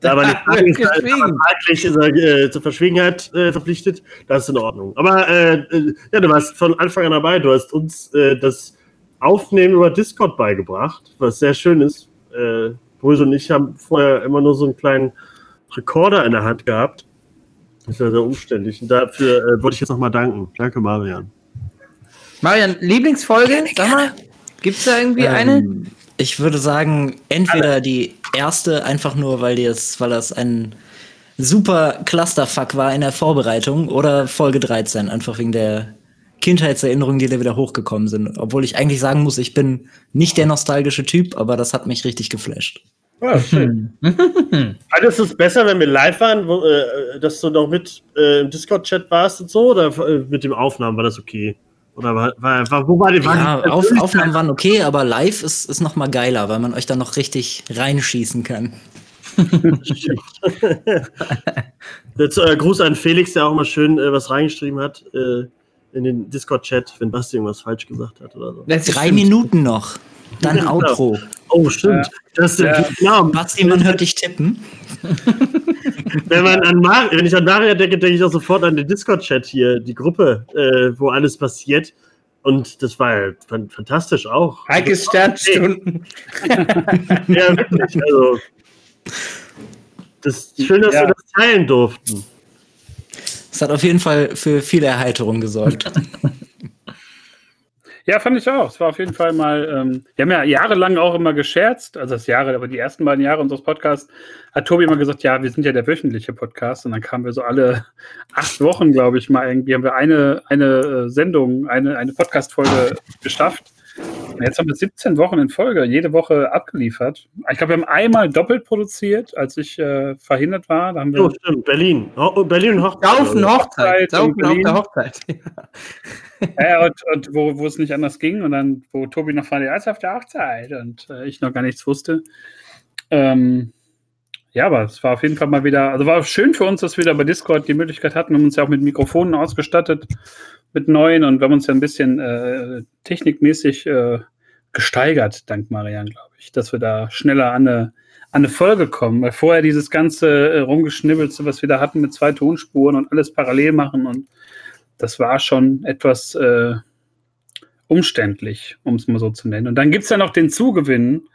Die wenn man eigentlich ist er, äh, zur Verschwiegenheit äh, verpflichtet, das ist in Ordnung. Aber äh, äh, ja, du warst von Anfang an dabei. Du hast uns äh, das Aufnehmen über Discord beigebracht, was sehr schön ist. Äh, Brösel und ich haben vorher immer nur so einen kleinen Rekorder in der Hand gehabt. Das ist ja sehr umständlich. Und dafür äh, wollte ich jetzt nochmal danken. Danke, Marian. Marian, Lieblingsfolge? Sag mal, gibt's da irgendwie eine? Ähm, ich würde sagen, entweder die erste, einfach nur, weil, die es, weil das ein super Clusterfuck war in der Vorbereitung, oder Folge 13, einfach wegen der Kindheitserinnerungen, die da wieder hochgekommen sind. Obwohl ich eigentlich sagen muss, ich bin nicht der nostalgische Typ, aber das hat mich richtig geflasht. Ja, schön. Hattest du es besser, wenn wir live waren, wo, äh, dass du noch mit äh, im Discord-Chat warst und so? Oder äh, mit dem Aufnahmen war das okay? Oder war, war, war, wo war die, Ja, Auf, Aufnahmen waren okay, aber live ist, ist noch mal geiler, weil man euch dann noch richtig reinschießen kann. Jetzt, äh, Gruß an Felix, der auch mal schön äh, was reingeschrieben hat äh, in den Discord-Chat, wenn Basti irgendwas falsch gesagt hat oder so. Drei. Minuten noch. Dann Ja. Outro. Oh, stimmt. Das ist Ja. genau. Basti, man hört dich tippen. Wenn, man an Mar wenn ich an Maria denke, denke ich auch sofort an den Discord-Chat hier, die Gruppe, äh, wo alles passiert. Und das war ja fan- fantastisch auch. Heikes Sternstunden. Ja, wirklich. Also, Das ist schön, dass Ja. wir das teilen durften. Es hat auf jeden Fall für viel Erheiterung gesorgt. Ja, fand ich auch. Es war auf jeden Fall mal, ähm, wir haben ja jahrelang auch immer gescherzt, also das Jahre, aber die ersten beiden Jahre unseres Podcasts hat Tobi immer gesagt, ja, wir sind ja der wöchentliche Podcast und dann kamen wir so alle acht Wochen, glaube ich, mal irgendwie, haben wir eine, eine äh, Sendung, eine, eine Podcast-Folge geschafft. Jetzt haben wir 17 Wochen in Folge, jede Woche abgeliefert. Ich glaube, wir haben einmal doppelt produziert, als ich äh, verhindert war. Da haben wir Oh, stimmt, Berlin. Oh, Berlin und Hochzeit. Saufen Hochzeit. Saufen auf der Hochzeit. Ja, und, und wo, wo es nicht anders ging und dann, wo Tobi noch ja, ist auf der Hochzeit und äh, ich noch gar nichts wusste. Ähm, ja, aber es war auf jeden Fall mal wieder, also war schön für uns, dass wir da bei Discord die Möglichkeit hatten. Wir haben uns ja auch mit Mikrofonen ausgestattet, mit neuen und wir haben uns ja ein bisschen äh, technikmäßig äh, gesteigert, dank Marian, glaube ich, dass wir da schneller an eine, an eine Folge kommen, weil vorher dieses ganze äh, Rumgeschnibbelste, was wir da hatten mit zwei Tonspuren und alles parallel machen und das war schon etwas äh, umständlich, um es mal so zu nennen. Und dann gibt es ja noch den Zugewinn,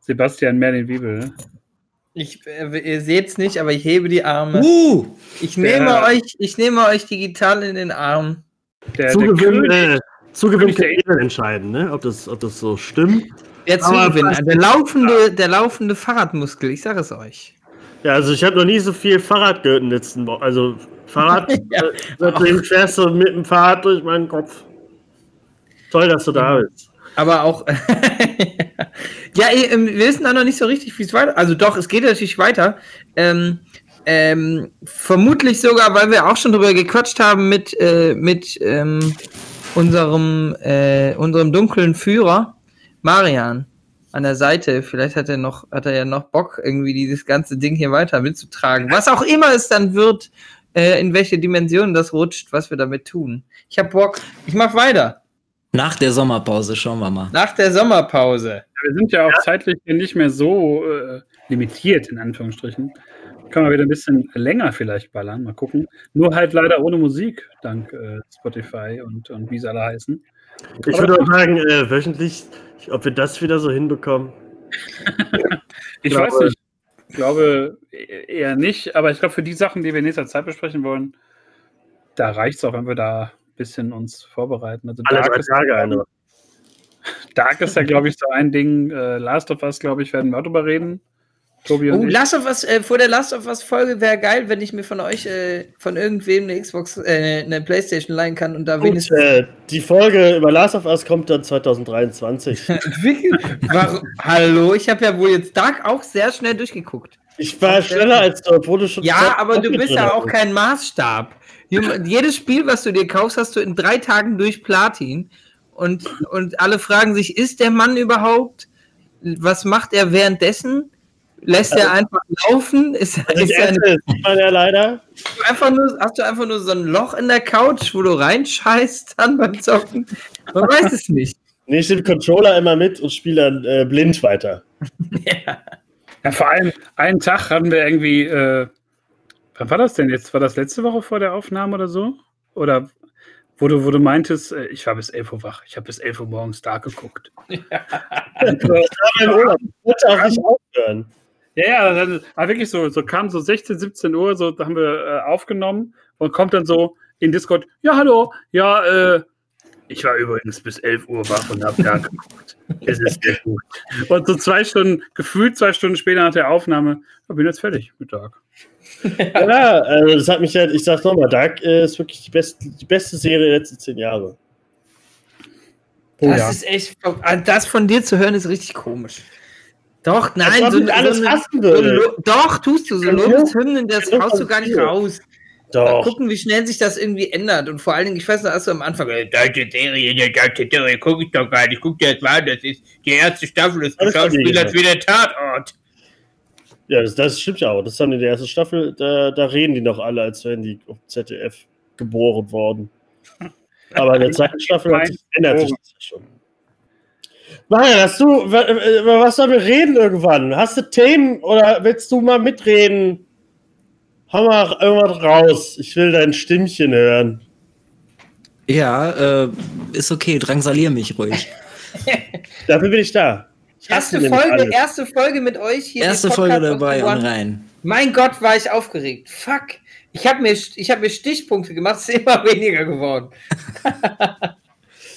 Sebastian Merlin-Wiebel. Ich, äh, ihr seht es nicht, aber ich hebe die Arme. Uh! Ich nehme Der- euch, ich nehme euch digital in den Arm. Der, der Zugewinn, König, äh, Zugewinn der kann jeder entscheiden, ne? ob, das, ob das so stimmt. Der Aber Zugewinner, fast- der laufende, der laufende Fahrradmuskel, ich sage es euch. Ja, also ich habe noch nie so viel Fahrrad gehört in den letzten Wochen. Also Fahrrad, Ja. äh, seitdem fährst du mit dem Fahrrad durch meinen Kopf. Toll, dass du da bist. Aber auch. ja, eh, ähm, wir wissen auch noch nicht so richtig, wie es weiter. Also doch, es geht natürlich weiter. Ähm, ähm, vermutlich sogar, weil wir auch schon drüber gequatscht haben mit, äh, mit ähm, unserem, äh, unserem dunklen Führer, Marian, an der Seite. Vielleicht hat er noch, hat er ja noch Bock, irgendwie dieses ganze Ding hier weiter mitzutragen. Was auch immer es dann wird, äh, in welche Dimension das rutscht, was wir damit tun. Ich hab Bock. Ich mach weiter. Nach der Sommerpause, schauen wir mal. Nach der Sommerpause. wir sind ja auch zeitlich nicht mehr so äh, limitiert, in Anführungsstrichen. Kann man wieder ein bisschen länger vielleicht ballern, mal gucken. Nur halt leider ohne Musik, dank äh, Spotify und, und wie sie alle heißen. Ich würde auch sagen, äh, wöchentlich, ob wir das wieder so hinbekommen. Ich glaube- weiß nicht. Ich glaube e- eher nicht, aber ich glaube, für die Sachen, die wir in nächster Zeit besprechen wollen, da reicht es auch, wenn wir da bisschen uns vorbereiten. Also Alle Dark drei ist, Tage eine. Dark ist ja, glaube ich, so ein Ding. Äh, Last of Us, glaube ich, werden wir auch drüber reden. Tobi und Oh, ich. Last of Us, äh, vor der Last of Us Folge wäre geil, wenn ich mir von euch, äh, von irgendwem eine Xbox, äh, eine Playstation leihen kann und da Gut, wenigstens. äh, die Folge über Last of Us kommt dann 2023. Warum? Hallo, ich habe ja wohl jetzt Dark auch sehr schnell durchgeguckt. Ich war schneller als du, obwohl du schon. Ja, aber du bist ja auch kein Maßstab. Jedes Spiel, was du dir kaufst, hast du in drei Tagen durch Platin. Und, und alle fragen sich, ist der Mann überhaupt? Was macht er währenddessen? Lässt er einfach laufen? Ist, Das ist er eine ja leider. einfach nur, hast du einfach nur so ein Loch in der Couch, wo du reinscheißt dann beim Zocken? Man weiß es nicht. Nee, ich nehme Controller immer mit und spiele dann äh, blind weiter. Ja, vor allem einen Tag hatten wir irgendwie. Äh, wann war das denn jetzt? War das letzte Woche vor der Aufnahme oder so? Oder wo du, wo du meintest, äh, ich war bis 11 Uhr wach. Ich habe bis 11 Uhr morgens Dark geguckt. Und, Ich war im Urlaub. Ich wollte auch nicht aufhören. Ja, ja, dann war wirklich so, so kam so 16, 17 Uhr, so da haben wir äh, aufgenommen und kommt dann so in Discord, ja, hallo, ja, äh, ich war übrigens bis 11 Uhr wach und habe da geguckt. Es ist sehr gut. Und so zwei Stunden, gefühlt zwei Stunden später nach der Aufnahme, ich bin jetzt fertig mit Dark. Ja, also das hat mich ja, ich sag's nochmal, Dark äh, ist wirklich die beste, die beste Serie der letzten zehn Jahre. Das ja. ist echt, ah, das von dir zu hören ist richtig komisch. Doch, nein, so, ich alles so, so, doch, tust du, so Lobeshymnen, das haust du gar nicht ja. Raus. Mal Doch. gucken, wie schnell sich das irgendwie ändert. Und vor allen Dingen, ich weiß noch, als du am Anfang, äh, deutsche Serie, die deutsche Serie, gucke ich doch gar nicht. Guck dir jetzt mal an, das ist die erste Staffel des Alles Schauspielers verliehen, wie der Tatort. Ja, das, das stimmt ja auch. Das haben in der ersten Staffel, da, da reden die noch alle, als wären die auf ZDF geboren worden. Aber in der zweiten Staffel hat sich, ändert sich das ja schon. Marian, hast du, wa- äh, über was sollen wir reden irgendwann? Hast du Themen oder willst du mal mitreden? Hau mal irgendwas raus. Ich will dein Stimmchen hören. Ja, äh, ist okay, drangsalier mich ruhig. Dafür bin ich da. Ich Erste Folge, erste Folge mit euch hier. Erste Folge dabei und rein. Mein Gott, war ich aufgeregt. Fuck. Ich habe mir, ich hab mir Stichpunkte gemacht, es ist immer weniger geworden.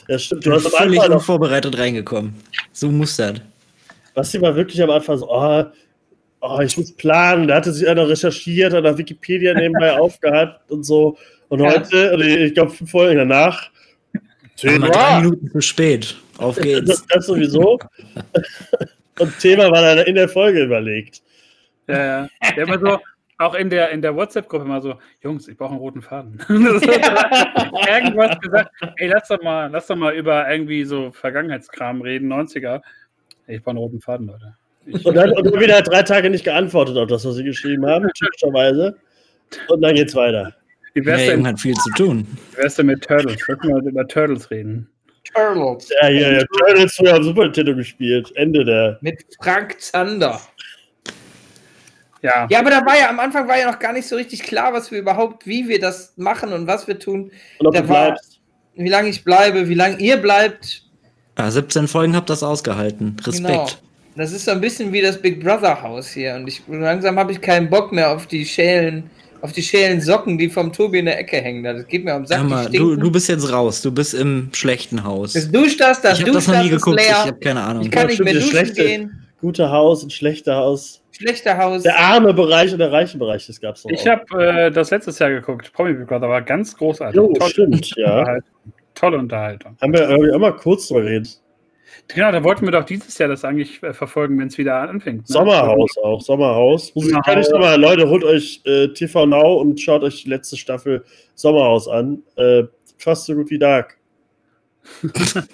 Ja, stimmt. Du hast völlig unvorbereitet reingekommen. So muss das. Basti war wirklich am Anfang so, oh, oh ich muss planen. Da hatte sich einer recherchiert, hat auf Wikipedia nebenbei aufgehabt und so. Und Ja. heute, oder ich glaube, fünf Folgen danach, Thema drei Minuten zu spät. Auf das, geht's. das sowieso. Und Thema war dann in der Folge überlegt. Ja, ja. Der immer so, auch in der, in der WhatsApp-Gruppe immer so, Jungs, ich brauche einen roten Faden. Das irgendwas gesagt, ey, lass doch mal, lass doch mal über irgendwie so Vergangenheitskram reden, 90er. Ey, ich brauche einen roten Faden, Leute. Und dann, und dann wieder drei Tage nicht geantwortet auf das, was sie geschrieben haben, typischerweise. Und dann geht's weiter. wie Der wär's denn, hat viel zu tun. wie wär's denn mit Turtles? Lass mal über Turtles reden. Turtles. Ja, hier, ja, Turtles früher am Super Nintendo gespielt. Ende der. Mit Frank Zander. Ja, Ja, aber da war ja am Anfang war ja noch gar nicht so richtig klar, was wir überhaupt, wie wir das machen und was wir tun, Und ob Da du war- bleibst. wie lange ich bleibe, wie lange ihr bleibt. Ja, 17 Folgen habt das ausgehalten. Respekt. Genau. Das ist so ein bisschen wie das Big Brother Haus hier und ich langsam habe ich keinen Bock mehr auf die Schälen, auf die Schälen Socken, die vom Tobi in der Ecke hängen. Das geht mir am Sack. Mal, du, du bist jetzt raus. Du bist im schlechten Haus. das duscht das, das ich habe das duscht noch nie das geguckt. Ich habe keine Ahnung. Ich kann nicht Stimmt, mehr das duschen schlechte- gehen. Gute Haus und schlechte Haus. Schlechter Haus. Der arme Bereich und der reiche Bereich, das gab's noch. ich habe äh, das letztes Jahr geguckt. Promi Big Brother war ganz großartig. Jo, Tolle stimmt, ja. Unterhaltung. Tolle Unterhaltung. Haben wir irgendwie mal kurz drüber geredet. Genau, da wollten wir doch dieses Jahr das eigentlich äh, verfolgen, wenn es wieder anfängt. Ne? Sommerhaus auch, Sommerhaus. Muss ich, kann ich Sommerhaus. nochmal, Leute, holt euch äh, TV Now und schaut euch die letzte Staffel Sommerhaus an. Äh, fast so gut wie Dark.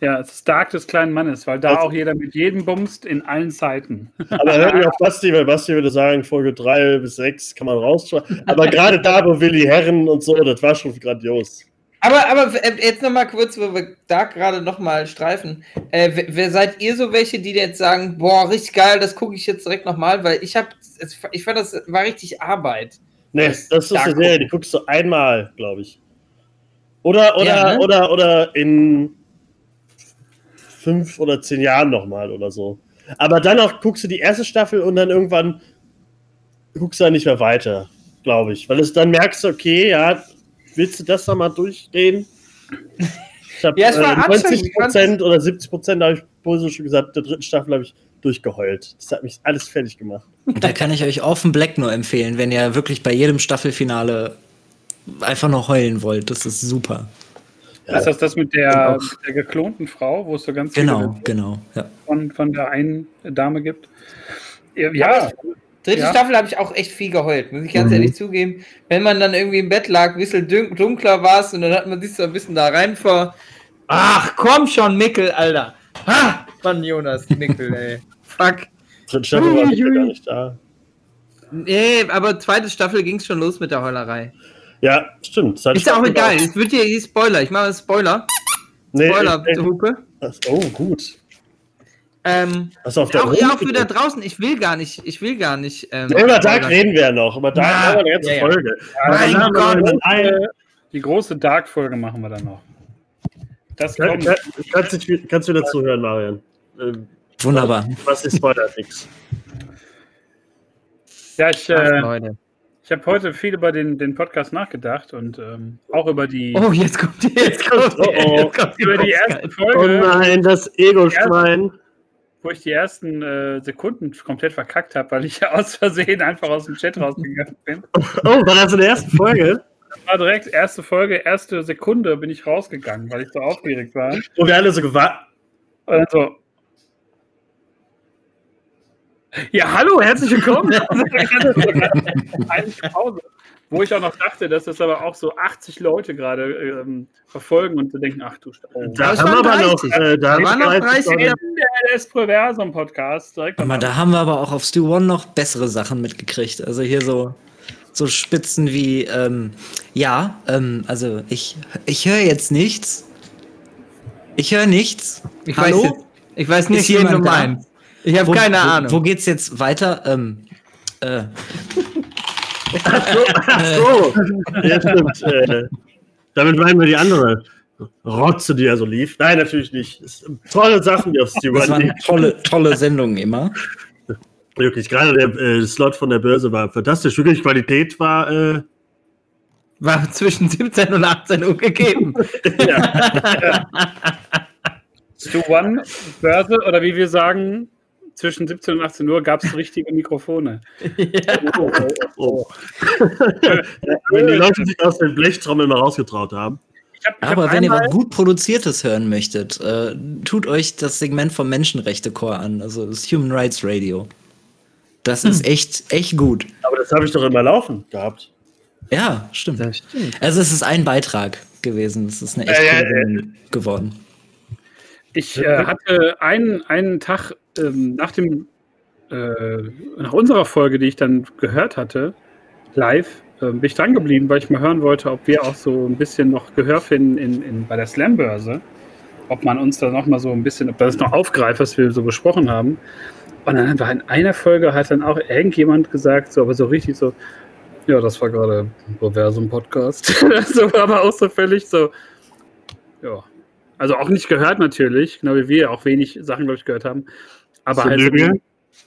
Ja, es ist Dark des kleinen Mannes, weil da Also- auch jeder mit jedem bumst in allen Zeiten. Aber hört nicht auf Basti, weil Basti würde sagen, Folge 3 bis 6 kann man rausschauen. Aber gerade da, wo Willi Herren und so, das war schon grandios. Aber, aber äh, jetzt noch mal kurz, wo wir da gerade noch mal streifen. Äh, wer, wer seid ihr so welche, die jetzt sagen, boah, richtig geil, das gucke ich jetzt direkt noch mal, weil ich habe, ich fand das war richtig Arbeit. Nee, Das das ist eine Serie, die guckst du einmal, glaube ich. Oder, oder, Ja, ne? oder, oder in fünf oder zehn Jahren nochmal oder so. Aber dann auch guckst du die erste Staffel und dann irgendwann guckst du dann nicht mehr weiter, glaube ich. Weil es dann merkst du, okay, ja, willst du das noch mal durchdrehen? Ich habe Ja, es war äh, anstrengend. 90 Ich fand's- Prozent oder 70 Prozent, habe ich Bose schon gesagt, der dritten Staffel habe ich durchgeheult. Das hat mich alles fertig gemacht. Da kann ich euch Offen Black nur empfehlen, wenn ihr wirklich bei jedem Staffelfinale einfach noch heulen wollt. Das ist super. Ist das das mit der, mit der geklonten Frau, wo es so ganz Genau, viele genau. Ja. von, von der einen Dame gibt? Ja, ja Dritte Ja. Staffel habe ich auch echt viel geheult, muss ich ganz Mhm. ehrlich zugeben. Wenn man dann irgendwie im Bett lag, ein bisschen dun- dunkler war es und dann hat man sich so ein bisschen da rein vor. Ach, komm schon, Mickel, Alter. Ha! Mann, Jonas, Mickel, ey. Fuck. Dritte Staffel war ui. gar nicht da. Nee, aber zweite Staffel ging es schon los mit der Heulerei. Ja, stimmt. Ist ja auch egal. Es wird hier hier Spoiler. Ich mache Spoiler. Nee, Spoiler, ich- Hupe. Oh, gut. Ähm, du auf der auch, ja, auch wieder draußen. Ich will gar nicht. Ich will gar nicht. Ähm, Ja, über Dark reden wir ja noch. Über Dark Ja, haben wir eine ganze ja, ja. Folge. Mein dann Gott. haben wir noch eine- die große Dark-Folge machen wir dann noch. Das Kann- kommt. kann- Kannst, dich- kannst du wieder zuhören, Marian. Ähm, Wunderbar. Was ist spoilert nix. Ja, ich, äh, ich habe heute viel über den, den Podcast nachgedacht und ähm, auch über die, Oh, jetzt kommt die. Jetzt kommt die. Oh, oh. Jetzt kommt die über die erste Folge, nein, das Ego-Schwein. Wo ich die ersten äh, Sekunden komplett verkackt habe, weil ich aus Versehen einfach aus dem Chat rausgegangen bin. Oh, war das in der ersten Folge? War direkt erste Folge, erste Sekunde bin ich rausgegangen, weil ich so aufgeregt war. Wo wir alle so gewartet. Und dann so. Ja, hallo, herzlich willkommen. Eine Pause. Wo ich auch noch dachte, dass das aber auch so 80 Leute gerade ähm, verfolgen und so denken, ach du Sta- oh. Da es haben wir aber noch. 30. Äh, da Da waren noch 30 Leute. ja. der Esproversum Podcast direkt Aber da haben wir aber auch auf Stu One noch bessere Sachen mitgekriegt. Also hier so, so Spitzen wie, ähm, ja, ähm, also ich, ich höre jetzt nichts. Ich höre nichts. Ich Hallo? weiß, jetzt, ich weiß nicht, wen du da? meinst. Ich habe keine wo, Ahnung. Wo geht's jetzt weiter? Ähm, äh, So, ja, stimmt. Äh, damit meinen wir die andere Rotze, die ja so lief. Nein, natürlich nicht. Tolle Sachen, die auf Steve das waren tolle, tolle Sendungen immer. Wirklich, gerade der äh, Slot von der Börse war fantastisch. Wirklich, Qualität war. Äh, War zwischen 17 und 18 Uhr gegeben. ja. Stu One, Börse oder wie wir sagen, zwischen 17 und 18 Uhr gab es richtige Mikrofone. oh, oh, oh. Wenn die Leute sich aus den Blechtrommeln mal rausgetraut haben. Ich hab, ich Aber wenn ihr was gut Produziertes hören möchtet, äh, tut euch das Segment vom Menschenrechte-Chor an, also das Human Rights Radio. Das ist echt, echt gut. Aber das habe ich doch immer laufen gehabt. Ja, stimmt. Stimmt. Also es ist ein Beitrag gewesen. Es ist eine echt Ja, ja, coole Sendung geworden. Ich äh, hatte einen, einen Tag ähm, nach dem äh, nach unserer Folge, die ich dann gehört hatte, live, äh, bin ich dran geblieben, weil ich mal hören wollte, ob wir auch so ein bisschen noch Gehör finden in, in, bei der Slam-Börse. Ob man uns da noch mal so ein bisschen, ob das noch aufgreift, was wir so besprochen haben. Und dann war in einer Folge hat dann auch irgendjemand gesagt, so, aber so richtig so, ja, das war gerade ein Reversum-Podcast. so, aber auch so völlig so, ja. Also auch nicht gehört natürlich, genau wie wir auch wenig Sachen, glaube ich, gehört haben. Aber halt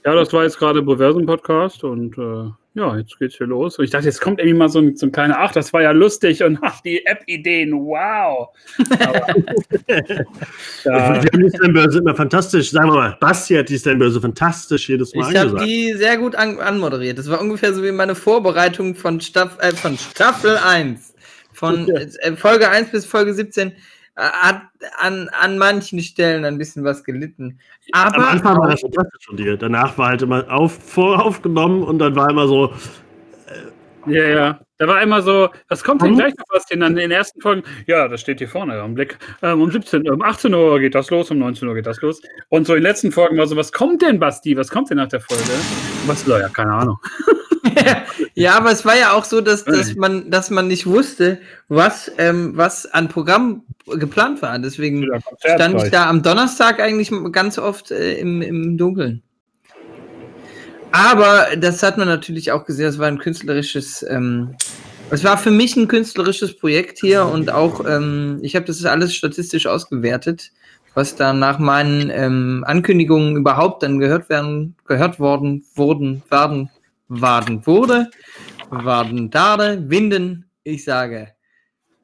ja, das war jetzt gerade Reversum-Podcast und äh, ja, jetzt geht's hier los. Und ich dachte, jetzt kommt irgendwie mal so ein, so ein kleiner, ach, das war ja lustig und ach, die App-Ideen, wow. Aber, ja, Die haben die Slam-Börse immer fantastisch. Sagen wir mal, Basti hat die Slam-Börse fantastisch jedes Mal Ich habe die sehr gut an anmoderiert. Das war ungefähr so wie meine Vorbereitung von, Staff äh, von Staffel 1. Von äh, Folge 1 bis Folge 17 äh, hat an, an manchen Stellen ein bisschen was gelitten. Aber Am Anfang war das fantastisch von dir. Danach war halt immer auf, voraufgenommen und dann war immer so, ja, ja. Da war immer so, was kommt denn gleich noch was? denn dann in den ersten Folgen, ja, das steht hier vorne am Blick. Ähm, um 17, um 18 Uhr geht das los, um 19 Uhr geht das los. Und so in den letzten Folgen war so, was kommt denn, Basti? Was kommt denn nach der Folge? Was, ja, keine Ahnung. Ja, aber es war ja auch so, dass, dass, man, dass man nicht wusste, was, ähm, was an Programm geplant war. Deswegen stand ich da am Donnerstag eigentlich ganz oft äh, im, im Dunkeln. Aber das hat man natürlich auch gesehen, es war ein künstlerisches, ähm, es war für mich ein künstlerisches Projekt hier und auch, ähm, ich habe das alles statistisch ausgewertet, was da nach meinen ähm, Ankündigungen überhaupt dann gehört werden, gehört worden, wurden, werden, waden wurde, waden, dade, winden, ich sage.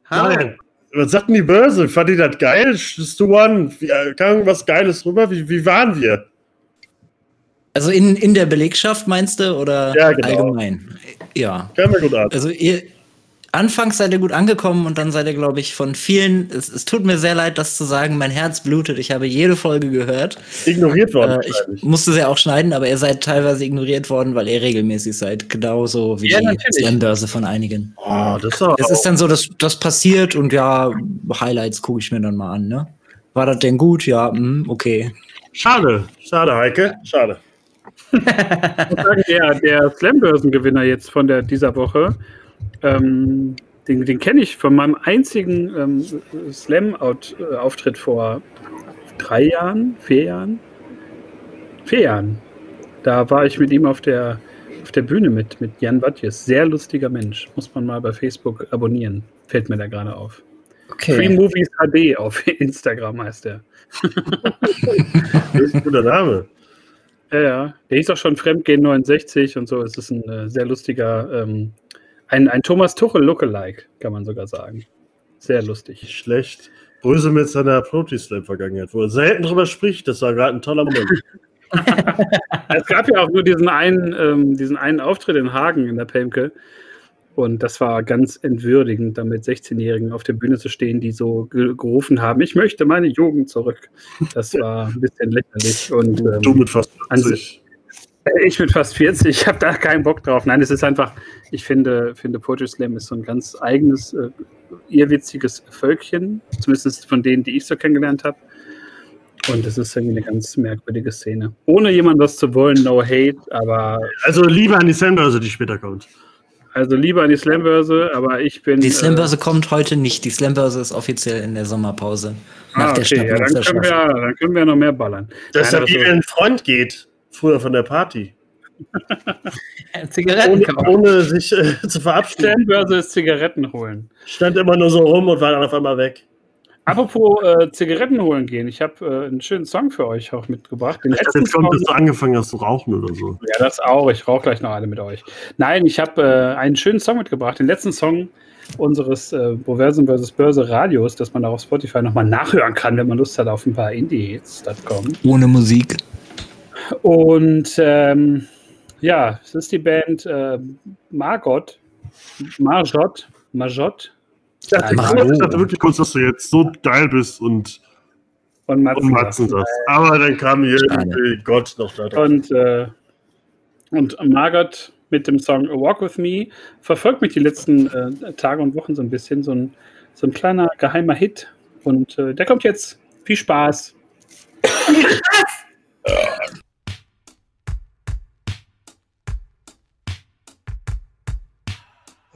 Hallo. nein. Was sagt denn die Börse? Fand die das geil? Stu One, wie- äh, kam was Geiles rüber? Wie, wie waren wir? Also in, in der Belegschaft meinst du oder Ja, genau. allgemein? Ja. Kam mir gut an. Also ihr anfangs seid ihr gut angekommen und dann seid ihr, glaube ich, von vielen. Es, es tut mir sehr leid, das zu sagen. Mein Herz blutet. Ich habe jede Folge gehört. Ignoriert worden. Äh, ich musste sie auch schneiden, aber ihr seid teilweise ignoriert worden, weil ihr regelmäßig seid. Genauso wie Ja, die. Slam-Börse von einigen. oh, das ist Es ist dann so, dass das passiert und ja, Highlights gucke ich mir dann mal an, ne? War das denn gut? Ja, hm, okay. schade. Schade, Heike. Schade. muss sagen, der, der Slam-Börsengewinner jetzt von der, dieser Woche, ähm, den, den kenne ich von meinem einzigen ähm, Slam-Auftritt vor drei Jahren, vier Jahren, vier Jahren. Da war ich mit ihm auf der, auf der Bühne mit, mit Jan Watjes. Sehr lustiger Mensch. Muss man mal bei Facebook abonnieren. Fällt mir da gerade auf. Free Okay. Movies HD auf Instagram heißt der. Das ist ein guter Name. Ja, ja. Der hieß auch schon Fremdgehen 69 und so. Es ist ein äh, sehr lustiger, ähm, ein, ein Thomas Tuchel Lookalike, kann man sogar sagen. Sehr lustig. Nicht schlecht. Bröse mit seiner Proti-Slam-Vergangenheit, wo er selten drüber spricht. Das war gerade ein toller Moment. Es gab ja auch nur diesen einen, ähm, diesen einen Auftritt in Hagen in der Pelmke. Und das war ganz entwürdigend, da mit 16-Jährigen auf der Bühne zu stehen, die so ge gerufen haben, ich möchte meine Jugend zurück. Das war ein bisschen lächerlich. Und ähm, du mit fast an 40. Ich bin fast 40, ich habe da keinen Bock drauf. Nein, es ist einfach, ich finde, finde Poetry Slam ist so ein ganz eigenes, äh, irrwitziges Völkchen, zumindest von denen, die ich so kennengelernt habe. Und es ist irgendwie eine ganz merkwürdige Szene. Ohne jemand was zu wollen, no hate, aber Also lieber an die Slam-Börse, die später kommt. also lieber an die Slambörse, aber ich bin. Die Slam-Börse kommt heute nicht. Die Slam-Börse ist offiziell in der Sommerpause. äh, Nach ah, der okay, ja, dann, können wir, dann können wir noch mehr ballern. Das ist ja wie wenn ein Freund geht, früher von der Party. Zigaretten Ohne, kaufen. ohne sich äh, zu verabschieden. Slambörse ist Zigaretten holen. Stand immer nur so rum und war dann auf einmal weg. Apropos äh, Zigaretten holen gehen, ich habe äh, einen schönen Song für euch auch mitgebracht. Den Ich dachte, letzten jetzt kommt, Song- dass du angefangen hast zu rauchen oder so. Ja, das auch. Ich rauche gleich noch eine mit euch. Nein, ich habe äh, einen schönen Song mitgebracht. Den letzten Song unseres äh, Boversum vs. Börse Radios, das man da auf Spotify nochmal nachhören kann, wenn man Lust hat auf ein paar Indie-Hits.com. Ohne Musik. Und ähm, ja, es ist die Band äh, Margot. Margot. Margot. Ich dachte, ich dachte wirklich kurz, dass du jetzt so geil bist und, Und Matzen. und Matzen sagst. Aber dann kam hier irgendwie Gott noch da drauf. Und, äh, und Margot mit dem Song A Walk With Me verfolgt mich die letzten äh, Tage und Wochen so ein bisschen. So ein, so ein kleiner geheimer Hit. Und äh, der kommt jetzt. Viel Spaß.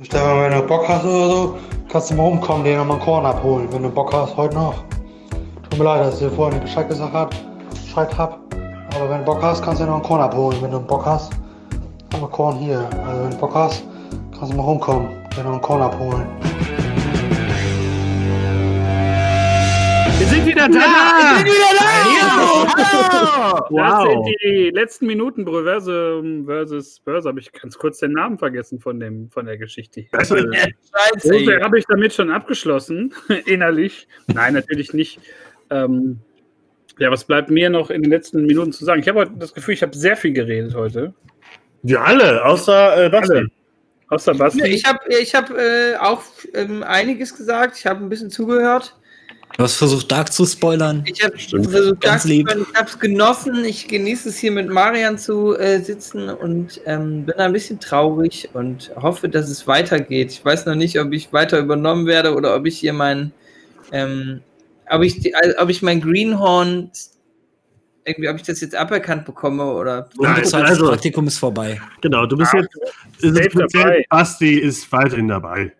Stefan, wenn du Bock hast oder so, kannst du mal rumkommen, den nochmal einen Korn abholen, wenn du Bock hast, heute noch. Tut mir leid, dass ich dir vorher nicht Bescheid gesagt hab, Bescheid hab. Aber wenn du Bock hast, kannst du dir noch einen Korn abholen. Wenn du Bock hast, haben wir Korn hier. Also wenn du Bock hast, kannst du mal rumkommen, dir noch einen Korn abholen. Wir sind wieder da! Wir sind wieder da! Wow. Das sind die letzten Minuten Proversum versus Börse. Habe ich ganz kurz den Namen vergessen von, dem, von der Geschichte. Besser. Rose habe ich damit schon abgeschlossen, innerlich. Nein, natürlich nicht. Ähm, ja, was bleibt mir noch in den letzten Minuten zu sagen? Ich habe heute das Gefühl, ich habe sehr viel geredet heute. Wir alle, außer äh, Basti. Alle. Außer Basti. Ich habe ich hab, äh, auch ähm, einiges gesagt. Ich habe ein bisschen zugehört. Du hast versucht, Dark zu spoilern. Ich habe versucht, Ganz das- lieb. ich habe es genossen. Ich genieße es hier mit Marian zu äh, sitzen und ähm, bin ein bisschen traurig und hoffe, dass es weitergeht. Ich weiß noch nicht, ob ich weiter übernommen werde oder ob ich hier mein, ähm, ob ich, die, äh, ob ich mein Greenhorn irgendwie, ob ich das jetzt aberkannt bekomme oder. Nein, Unbezahltes also- Praktikum ist vorbei. Genau, du bist Ah, jetzt. Ist dabei. Basti ist weiterhin dabei.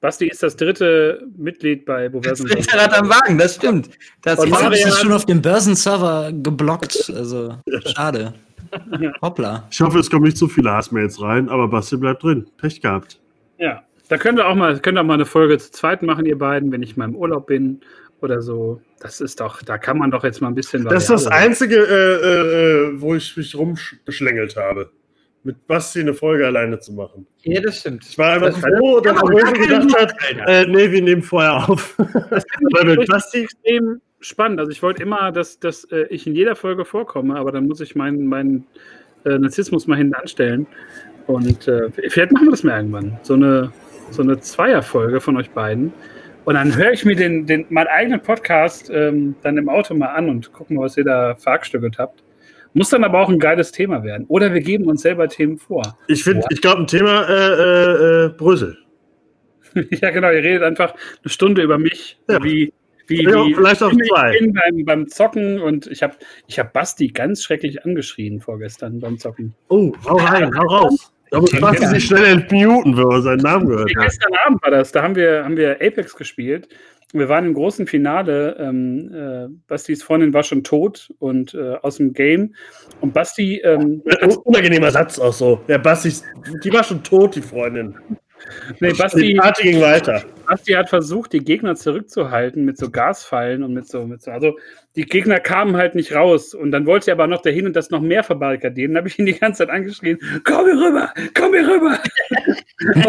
Basti ist das dritte Mitglied bei Boversum. Dritter Rad am Wagen, das stimmt. Das Und Jetzt habe ich das schon auf dem Börsenserver geblockt. Also, schade. Hoppla. Ich hoffe, es kommen nicht zu viele Hassmails rein, aber Basti bleibt drin. Pech gehabt. Ja, da könnt ihr auch mal, könnt ihr auch mal eine Folge zu zweit machen, ihr beiden, wenn ich mal im Urlaub bin oder so. Das ist doch, da kann man doch jetzt mal ein bisschen. Das ist das Einzige, äh, äh, wo ich mich rumgeschlängelt habe. Mit Basti eine Folge alleine zu machen. ja, das stimmt. Ich war einfach Das- froh, dass Ja, er keine gedacht hat, äh, nee, wir nehmen vorher auf. Weil mit Ich Basti, extrem spannend. Also ich wollte immer, dass, dass äh, ich in jeder Folge vorkomme, aber dann muss ich meinen, meinen äh, Narzissmus mal hinten anstellen. Und äh, vielleicht machen wir das mal irgendwann. So eine, so eine Zweierfolge von euch beiden. Und dann höre ich mir den, den, meinen eigenen Podcast ähm, dann im Auto mal an und gucken, was ihr da verhackstückelt habt. Muss dann aber auch ein geiles Thema werden. Oder wir geben uns selber Themen vor. ich finde, ich glaube, ein Thema äh, äh, äh, Brüssel. ja, genau, ihr redet einfach eine Stunde über mich, Ja. wie, wie, Ja, wie vielleicht auch zwei. bin beim, beim Zocken und ich habe ich hab Basti ganz schrecklich angeschrien vorgestern beim Zocken. Oh, hau rein, hau raus. Da muss Basti sich schnell entmuten, wenn er seinen Namen gehört hat. Gestern Abend war das, da haben wir, haben wir Apex gespielt. Wir waren im großen Finale. Ähm, äh, Bastis Freundin war schon tot und äh, aus dem Game. Und Basti, ähm, Ein unangenehmer Satz auch so. Ja, Basti, die war schon tot, die Freundin. Nee, Die Basti, Party ging weiter. Basti hat versucht, die Gegner zurückzuhalten mit so Gasfallen und mit so, mit so. Also die Gegner kamen halt nicht raus. Und dann wollte er aber noch dahin und das noch mehr verbarrikadieren. Dann habe ich ihn die ganze Zeit angeschrien: Komm hier rüber, komm hier rüber.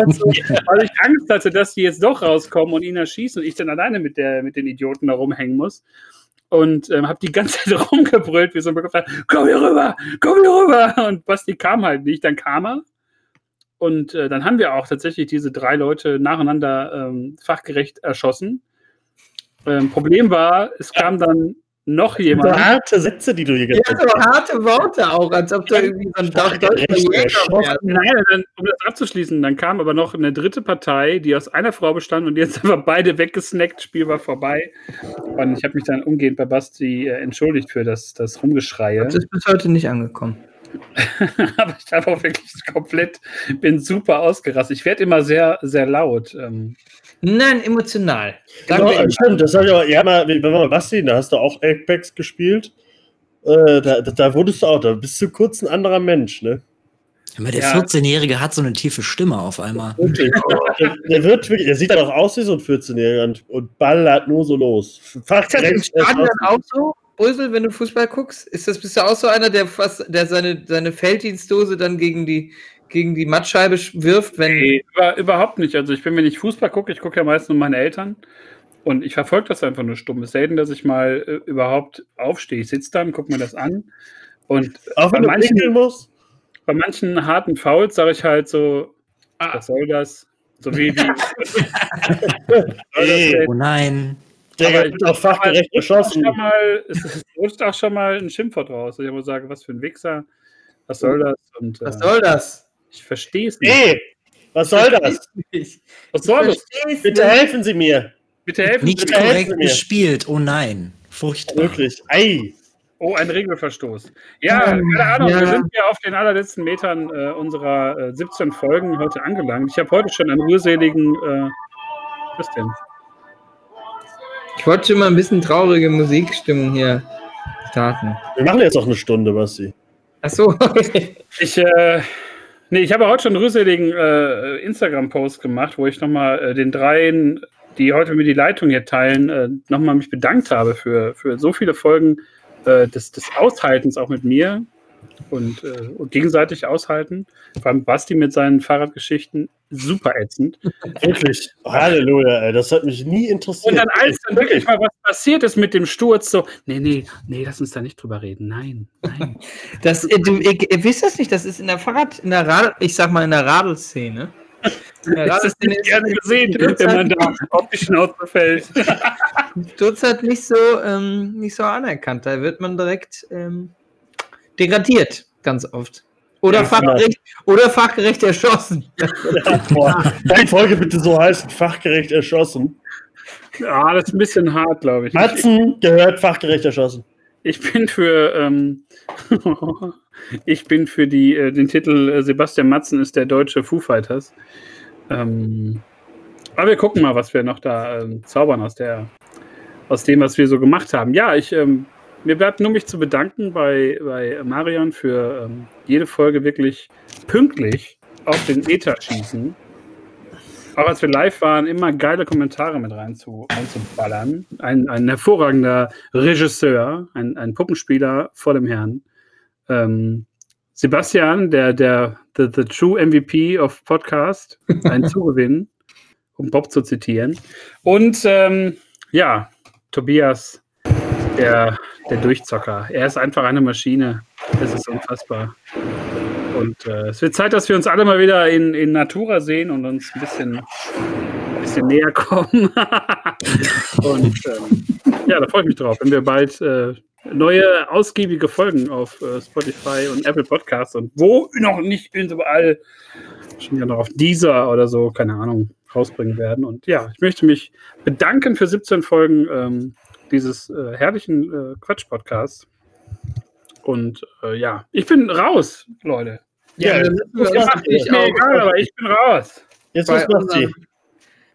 so, weil ich Angst hatte, dass die jetzt doch rauskommen und ihn erschießen und ich dann alleine mit, der, mit den Idioten da rumhängen muss. Und ähm, habe die ganze Zeit rumgebrüllt, wie so ein Bekannter: Komm hier rüber, komm hier rüber. Und Basti kam halt nicht. Dann kam er. Und äh, dann haben wir auch tatsächlich diese drei Leute nacheinander ähm, fachgerecht erschossen. Ähm, Problem war, es kam dann noch So jemand. harte Sätze, die du hier Ja, gesagt so harte Worte auch, als ob da irgendwie so ein deutscher. Nein, dann, um das abzuschließen, dann kam aber noch eine dritte Partei, die aus einer Frau bestand und die jetzt einfach beide weggesnackt, Spiel war vorbei. Und ich habe mich dann umgehend bei Basti äh, entschuldigt für das, das Rumgeschreie. Das ist bis heute nicht angekommen. aber ich habe auch wirklich komplett, bin super ausgerastet. Ich werde immer sehr, sehr laut. Ähm, Nein, emotional. Genau, stimmt, das hab ich auch, ja, mal, wenn wir mal Basti, da hast du auch Apex gespielt. Äh, da, da, wurdest du auch, da bist du kurz ein anderer Mensch, ne? Aber der Ja. 14-Jährige hat so eine tiefe Stimme auf einmal. Der, der wird wirklich, der sieht dann auch aus wie so ein 14-Jähriger und, und ballert nur so los. Ist das im. Stadion auch so, Brüssel, wenn du Fußball guckst? Ist das, bist du auch so einer, der fast, der seine, seine Felddienstdose dann gegen die, gegen die Mattscheibe sch- wirft, wenn. Nee, über, überhaupt nicht. Also ich bin, wenn ich Fußball gucke, ich gucke ja meist nur meine Eltern und ich verfolge das einfach nur stumm. Es ist selten, dass ich mal äh, überhaupt aufstehe. Ich sitze dann, gucke mir das an und Auch bei wenn du manchen, musst. bei manchen harten Fouls sage ich halt so, Ah. was soll das? So wie die. Ey, Oh nein. Der wird auch fachgerecht mal, es, rutscht auch schon mal ein Schimpfwort raus. Ich muss sagen, was für ein Wichser. Was soll das? Und, Was äh, soll das? ich verstehe es nicht. Ey, was soll das? was soll das? Bitte nicht. helfen Sie mir. Bitte helfen Nicht Sie Bitte helfen korrekt gespielt. Oh nein. Furchtbar. Wirklich. Ei. Oh, ein Regelverstoß. Ja, Ähm, keine Ahnung. ja. Wir sind ja auf den allerletzten Metern äh, unserer äh, 17 Folgen heute angelangt. Ich habe heute schon einen rührseligen. Äh, was denn? Ich wollte schon mal ein bisschen traurige Musikstimmung hier starten. Wir machen jetzt auch eine Stunde, Basti. Achso, Ich, äh, nee, ich habe heute schon einen rührseligen äh, Instagram-Post gemacht, wo ich nochmal äh, den dreien, die heute mir die Leitung hier teilen, äh, nochmal mich bedankt habe für, für so viele Folgen äh, des, des Aushaltens auch mit mir und, äh, und gegenseitig aushalten. Vor allem Basti mit seinen Fahrradgeschichten super ätzend. Wirklich. Halleluja, ey. Das hat mich nie interessiert. Und dann als dann wirklich mal was passiert ist mit dem Sturz, so, nee, nee, nee, lass uns da nicht drüber reden. Nein, nein. das, äh, du, ihr, ihr wisst das nicht, das ist in der Fahrrad, in der Rad, ich sag mal in der Radelszene. Der Das ist nicht gerne gesehen, wenn man da auf die Schnauze fällt. Sturz halt nicht so, ähm, nicht so anerkannt. Da wird man direkt ähm, degradiert, ganz oft. Oder, Ja, fachgerecht, oder fachgerecht erschossen. Kann die Folge bitte so heißen, fachgerecht erschossen. Ja, das ist ein bisschen hart, glaube ich. Matzen gehört fachgerecht erschossen. Ich bin für, ähm, ich bin für die, äh, den Titel äh, Sebastian Matzen ist der deutsche Foo Fighters. Ähm, aber wir gucken mal, was wir noch da ähm, zaubern aus, der, aus dem, was wir so gemacht haben. Ja, ich, ähm, mir bleibt nur mich zu bedanken bei, bei Marion für ähm, jede Folge wirklich pünktlich auf den Ether schießen. Auch als wir live waren, immer geile Kommentare mit reinzu, reinzuballern. Ein, ein hervorragender Regisseur, ein, ein Puppenspieler vor dem Herrn. Ähm, Sebastian, der, der the, the True MVP of Podcast, ein Zugewinn, um Bob zu zitieren. Und ähm, ja, Tobias, der, der Durchzocker. Er ist einfach eine Maschine. Es ist unfassbar. Und äh, es wird Zeit, dass wir uns alle mal wieder in, in Natura sehen und uns ein bisschen, ein bisschen näher kommen. und ähm, ja, da freue ich mich drauf, wenn wir bald äh, neue ausgiebige Folgen auf äh, Spotify und Apple Podcasts und wo noch nicht überall schon ja noch auf dieser oder so, keine Ahnung, rausbringen werden. Und ja, ich möchte mich bedanken für 17 Folgen ähm, dieses äh, herrlichen äh, Quatsch-Podcasts. Und äh, ja, ich bin raus, Leute. Ja, dann müssen wir das macht Ist mir auch- egal, aber ich bin raus. Jetzt bei was macht sie? unserem-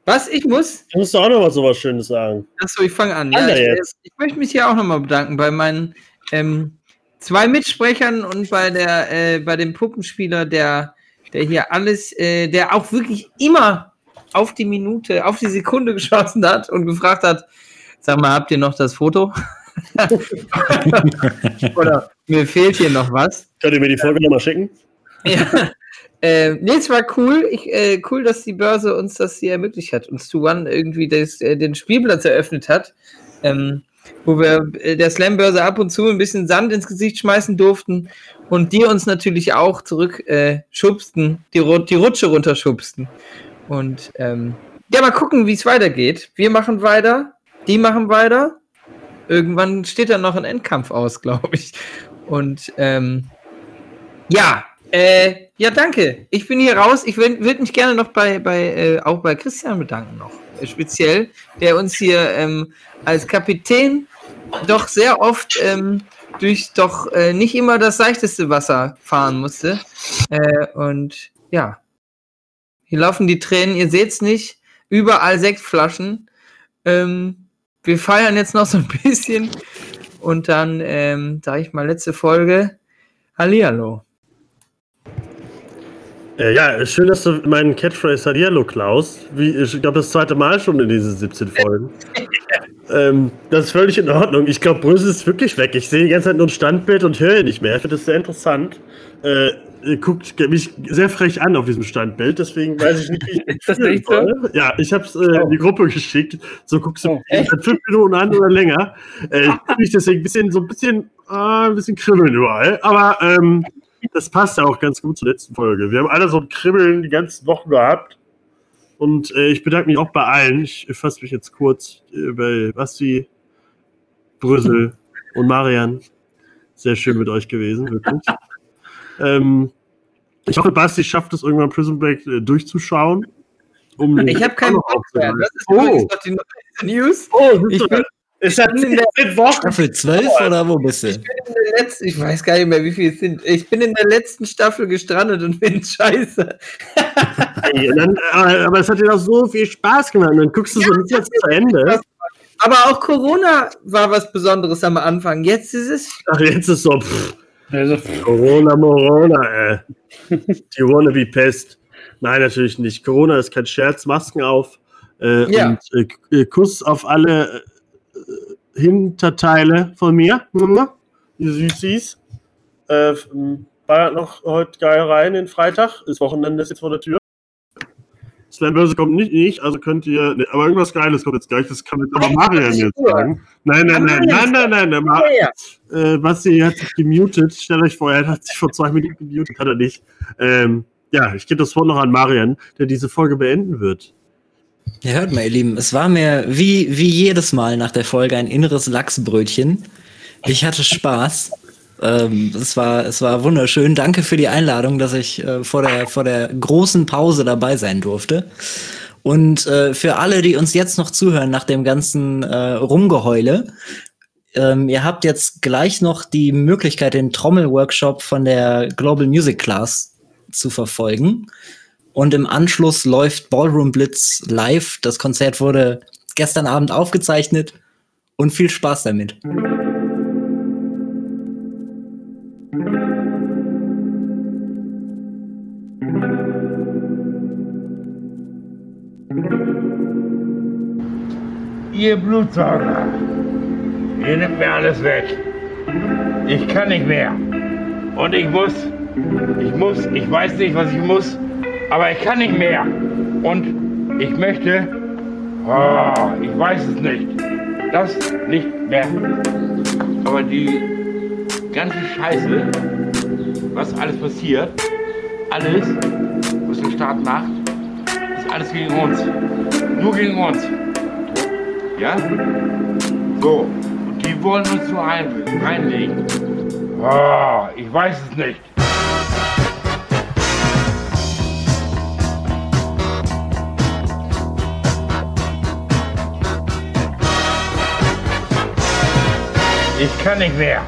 Was? Ich muss? Du musst doch auch noch mal sowas Schönes sagen. Achso, ich fange an. Ja, ich, jetzt. ich möchte mich hier auch nochmal bedanken bei meinen ähm, zwei Mitsprechern und bei der äh, bei dem Puppenspieler, der, der hier alles, äh, der auch wirklich immer auf die Minute, auf die Sekunde geschossen hat und gefragt hat, sag mal, habt ihr noch das Foto? Oder mir fehlt hier noch was. Könnt ihr mir die Folge noch mal schicken? Ja. Äh, nee, es war cool. Ich, äh, cool, dass die Börse uns das hier ermöglicht hat, uns zu One irgendwie das, äh, den Spielplatz eröffnet hat, ähm, wo wir äh, der Slam-Börse ab und zu ein bisschen Sand ins Gesicht schmeißen durften und die uns natürlich auch zurück äh, schubsten, die, Ru- die Rutsche runterschubsten. Und ähm, ja, mal gucken, wie es weitergeht. Wir machen weiter, die machen weiter. Irgendwann steht dann noch ein Endkampf aus, glaube ich. Und ähm, ja, äh, ja, danke. Ich bin hier raus. Ich würde mich gerne noch bei, bei äh, auch bei Christian bedanken noch. Äh, speziell, der uns hier ähm, als Kapitän doch sehr oft ähm, durch doch äh, nicht immer das seichteste Wasser fahren musste. Äh, und ja, hier laufen die Tränen, ihr seht's nicht. Überall Sektflaschen. Ähm, wir feiern jetzt noch so ein bisschen. Und dann, ähm, sage ich mal, letzte Folge. Hallihallo. Äh, ja, schön, dass du meinen Catchphrase Hallihallo klaust. Wie, ich glaube, das zweite Mal schon in diesen 17 Folgen. ähm, das ist völlig in Ordnung. Ich glaube, Brösel ist wirklich weg. Ich sehe die ganze Zeit nur ein Standbild und höre ihn nicht mehr. Ich finde das sehr interessant. Äh, guckt mich sehr frech an auf diesem Standbild, deswegen weiß ich nicht, wie ich das nicht so? Ja, ich habe es äh, in die Gruppe geschickt. So guckst du Oh, fünf Minuten an oder länger. Äh, ich fühle mich deswegen ein bisschen, so ein bisschen, äh, ein bisschen kribbeln überall. Aber ähm, das passt ja auch ganz gut zur letzten Folge. Wir haben alle so ein Kribbeln die ganzen Wochen gehabt. Und äh, ich bedanke mich auch bei allen. Ich fasse mich jetzt kurz äh, bei Basti, Brüssel und Marian. Sehr schön mit euch gewesen, wirklich. Ähm, ich hoffe, Basti schafft es irgendwann Prison Break äh, durchzuschauen. Um Ich habe keinen Bock mehr. Das ist Oh. noch die neueste News. Oh, Ich bin, ist das bin in der- 10 Wochen? Staffel 12 oder wo bist du? ich bin in der letzten, ich weiß gar nicht mehr, wie viele es sind. Ich bin in der letzten Staffel gestrandet und bin scheiße. Ey, und dann, aber es hat dir doch so viel Spaß gemacht. Und dann guckst du so nicht jetzt zu Ende. Aber auch Corona war was Besonderes am Anfang. Jetzt ist es. Ach, jetzt ist so, pff, Also, Corona, Morona, ey. Die Wannabe-Pest. Nein, natürlich nicht. Corona ist kein Scherz. Masken auf. Äh, Ja. Und äh, äh, Kuss auf alle äh, Hinterteile von mir. Die Süßis. Äh, f- m, ballert noch heute geil rein den Freitag. Das Wochenende ist jetzt vor der Tür. Slam-Börse kommt nicht, nicht, also könnt ihr. Ne, aber irgendwas Geiles kommt jetzt gleich. Das kann jetzt aber Marian jetzt sagen. Nein, nein, nein, nein, nein, nein. nein, Ma Ja, ja. äh, Basti hat sich gemutet. Stellt euch vor, er hat sich vor zwei Minuten gemutet, hat er nicht. Ähm, ja, ich gebe das Wort noch an Marian, der diese Folge beenden wird. Ja, hört mal, ihr Lieben, es war mir wie, wie jedes Mal nach der Folge ein inneres Lachsbrötchen. Ich hatte Spaß. Ähm, es, war, es war wunderschön. Danke für die Einladung, dass ich äh, vor, der, vor der großen Pause dabei sein durfte. Und äh, für alle, die uns jetzt noch zuhören nach dem ganzen äh, Rumgeheule, ähm, ihr habt jetzt gleich noch die Möglichkeit, den Trommelworkshop von der Global Music Class zu verfolgen. Und im Anschluss läuft Ballroom Blitz live. Das Konzert wurde gestern Abend aufgezeichnet. Und viel Spaß damit. Ihr Blutsauger. Ihr nimmt mir alles weg. Ich kann nicht mehr. Und ich muss, ich muss, ich weiß nicht, was ich muss, aber ich kann nicht mehr. Und ich möchte, oh, ich weiß es nicht, das nicht mehr. Aber die ganze Scheiße, was alles passiert, alles, was der Staat macht, ist alles gegen uns. Nur gegen uns. Ja? So, und die wollen uns so ein, reinlegen. Ah, ich weiß es nicht. Ich kann nicht mehr.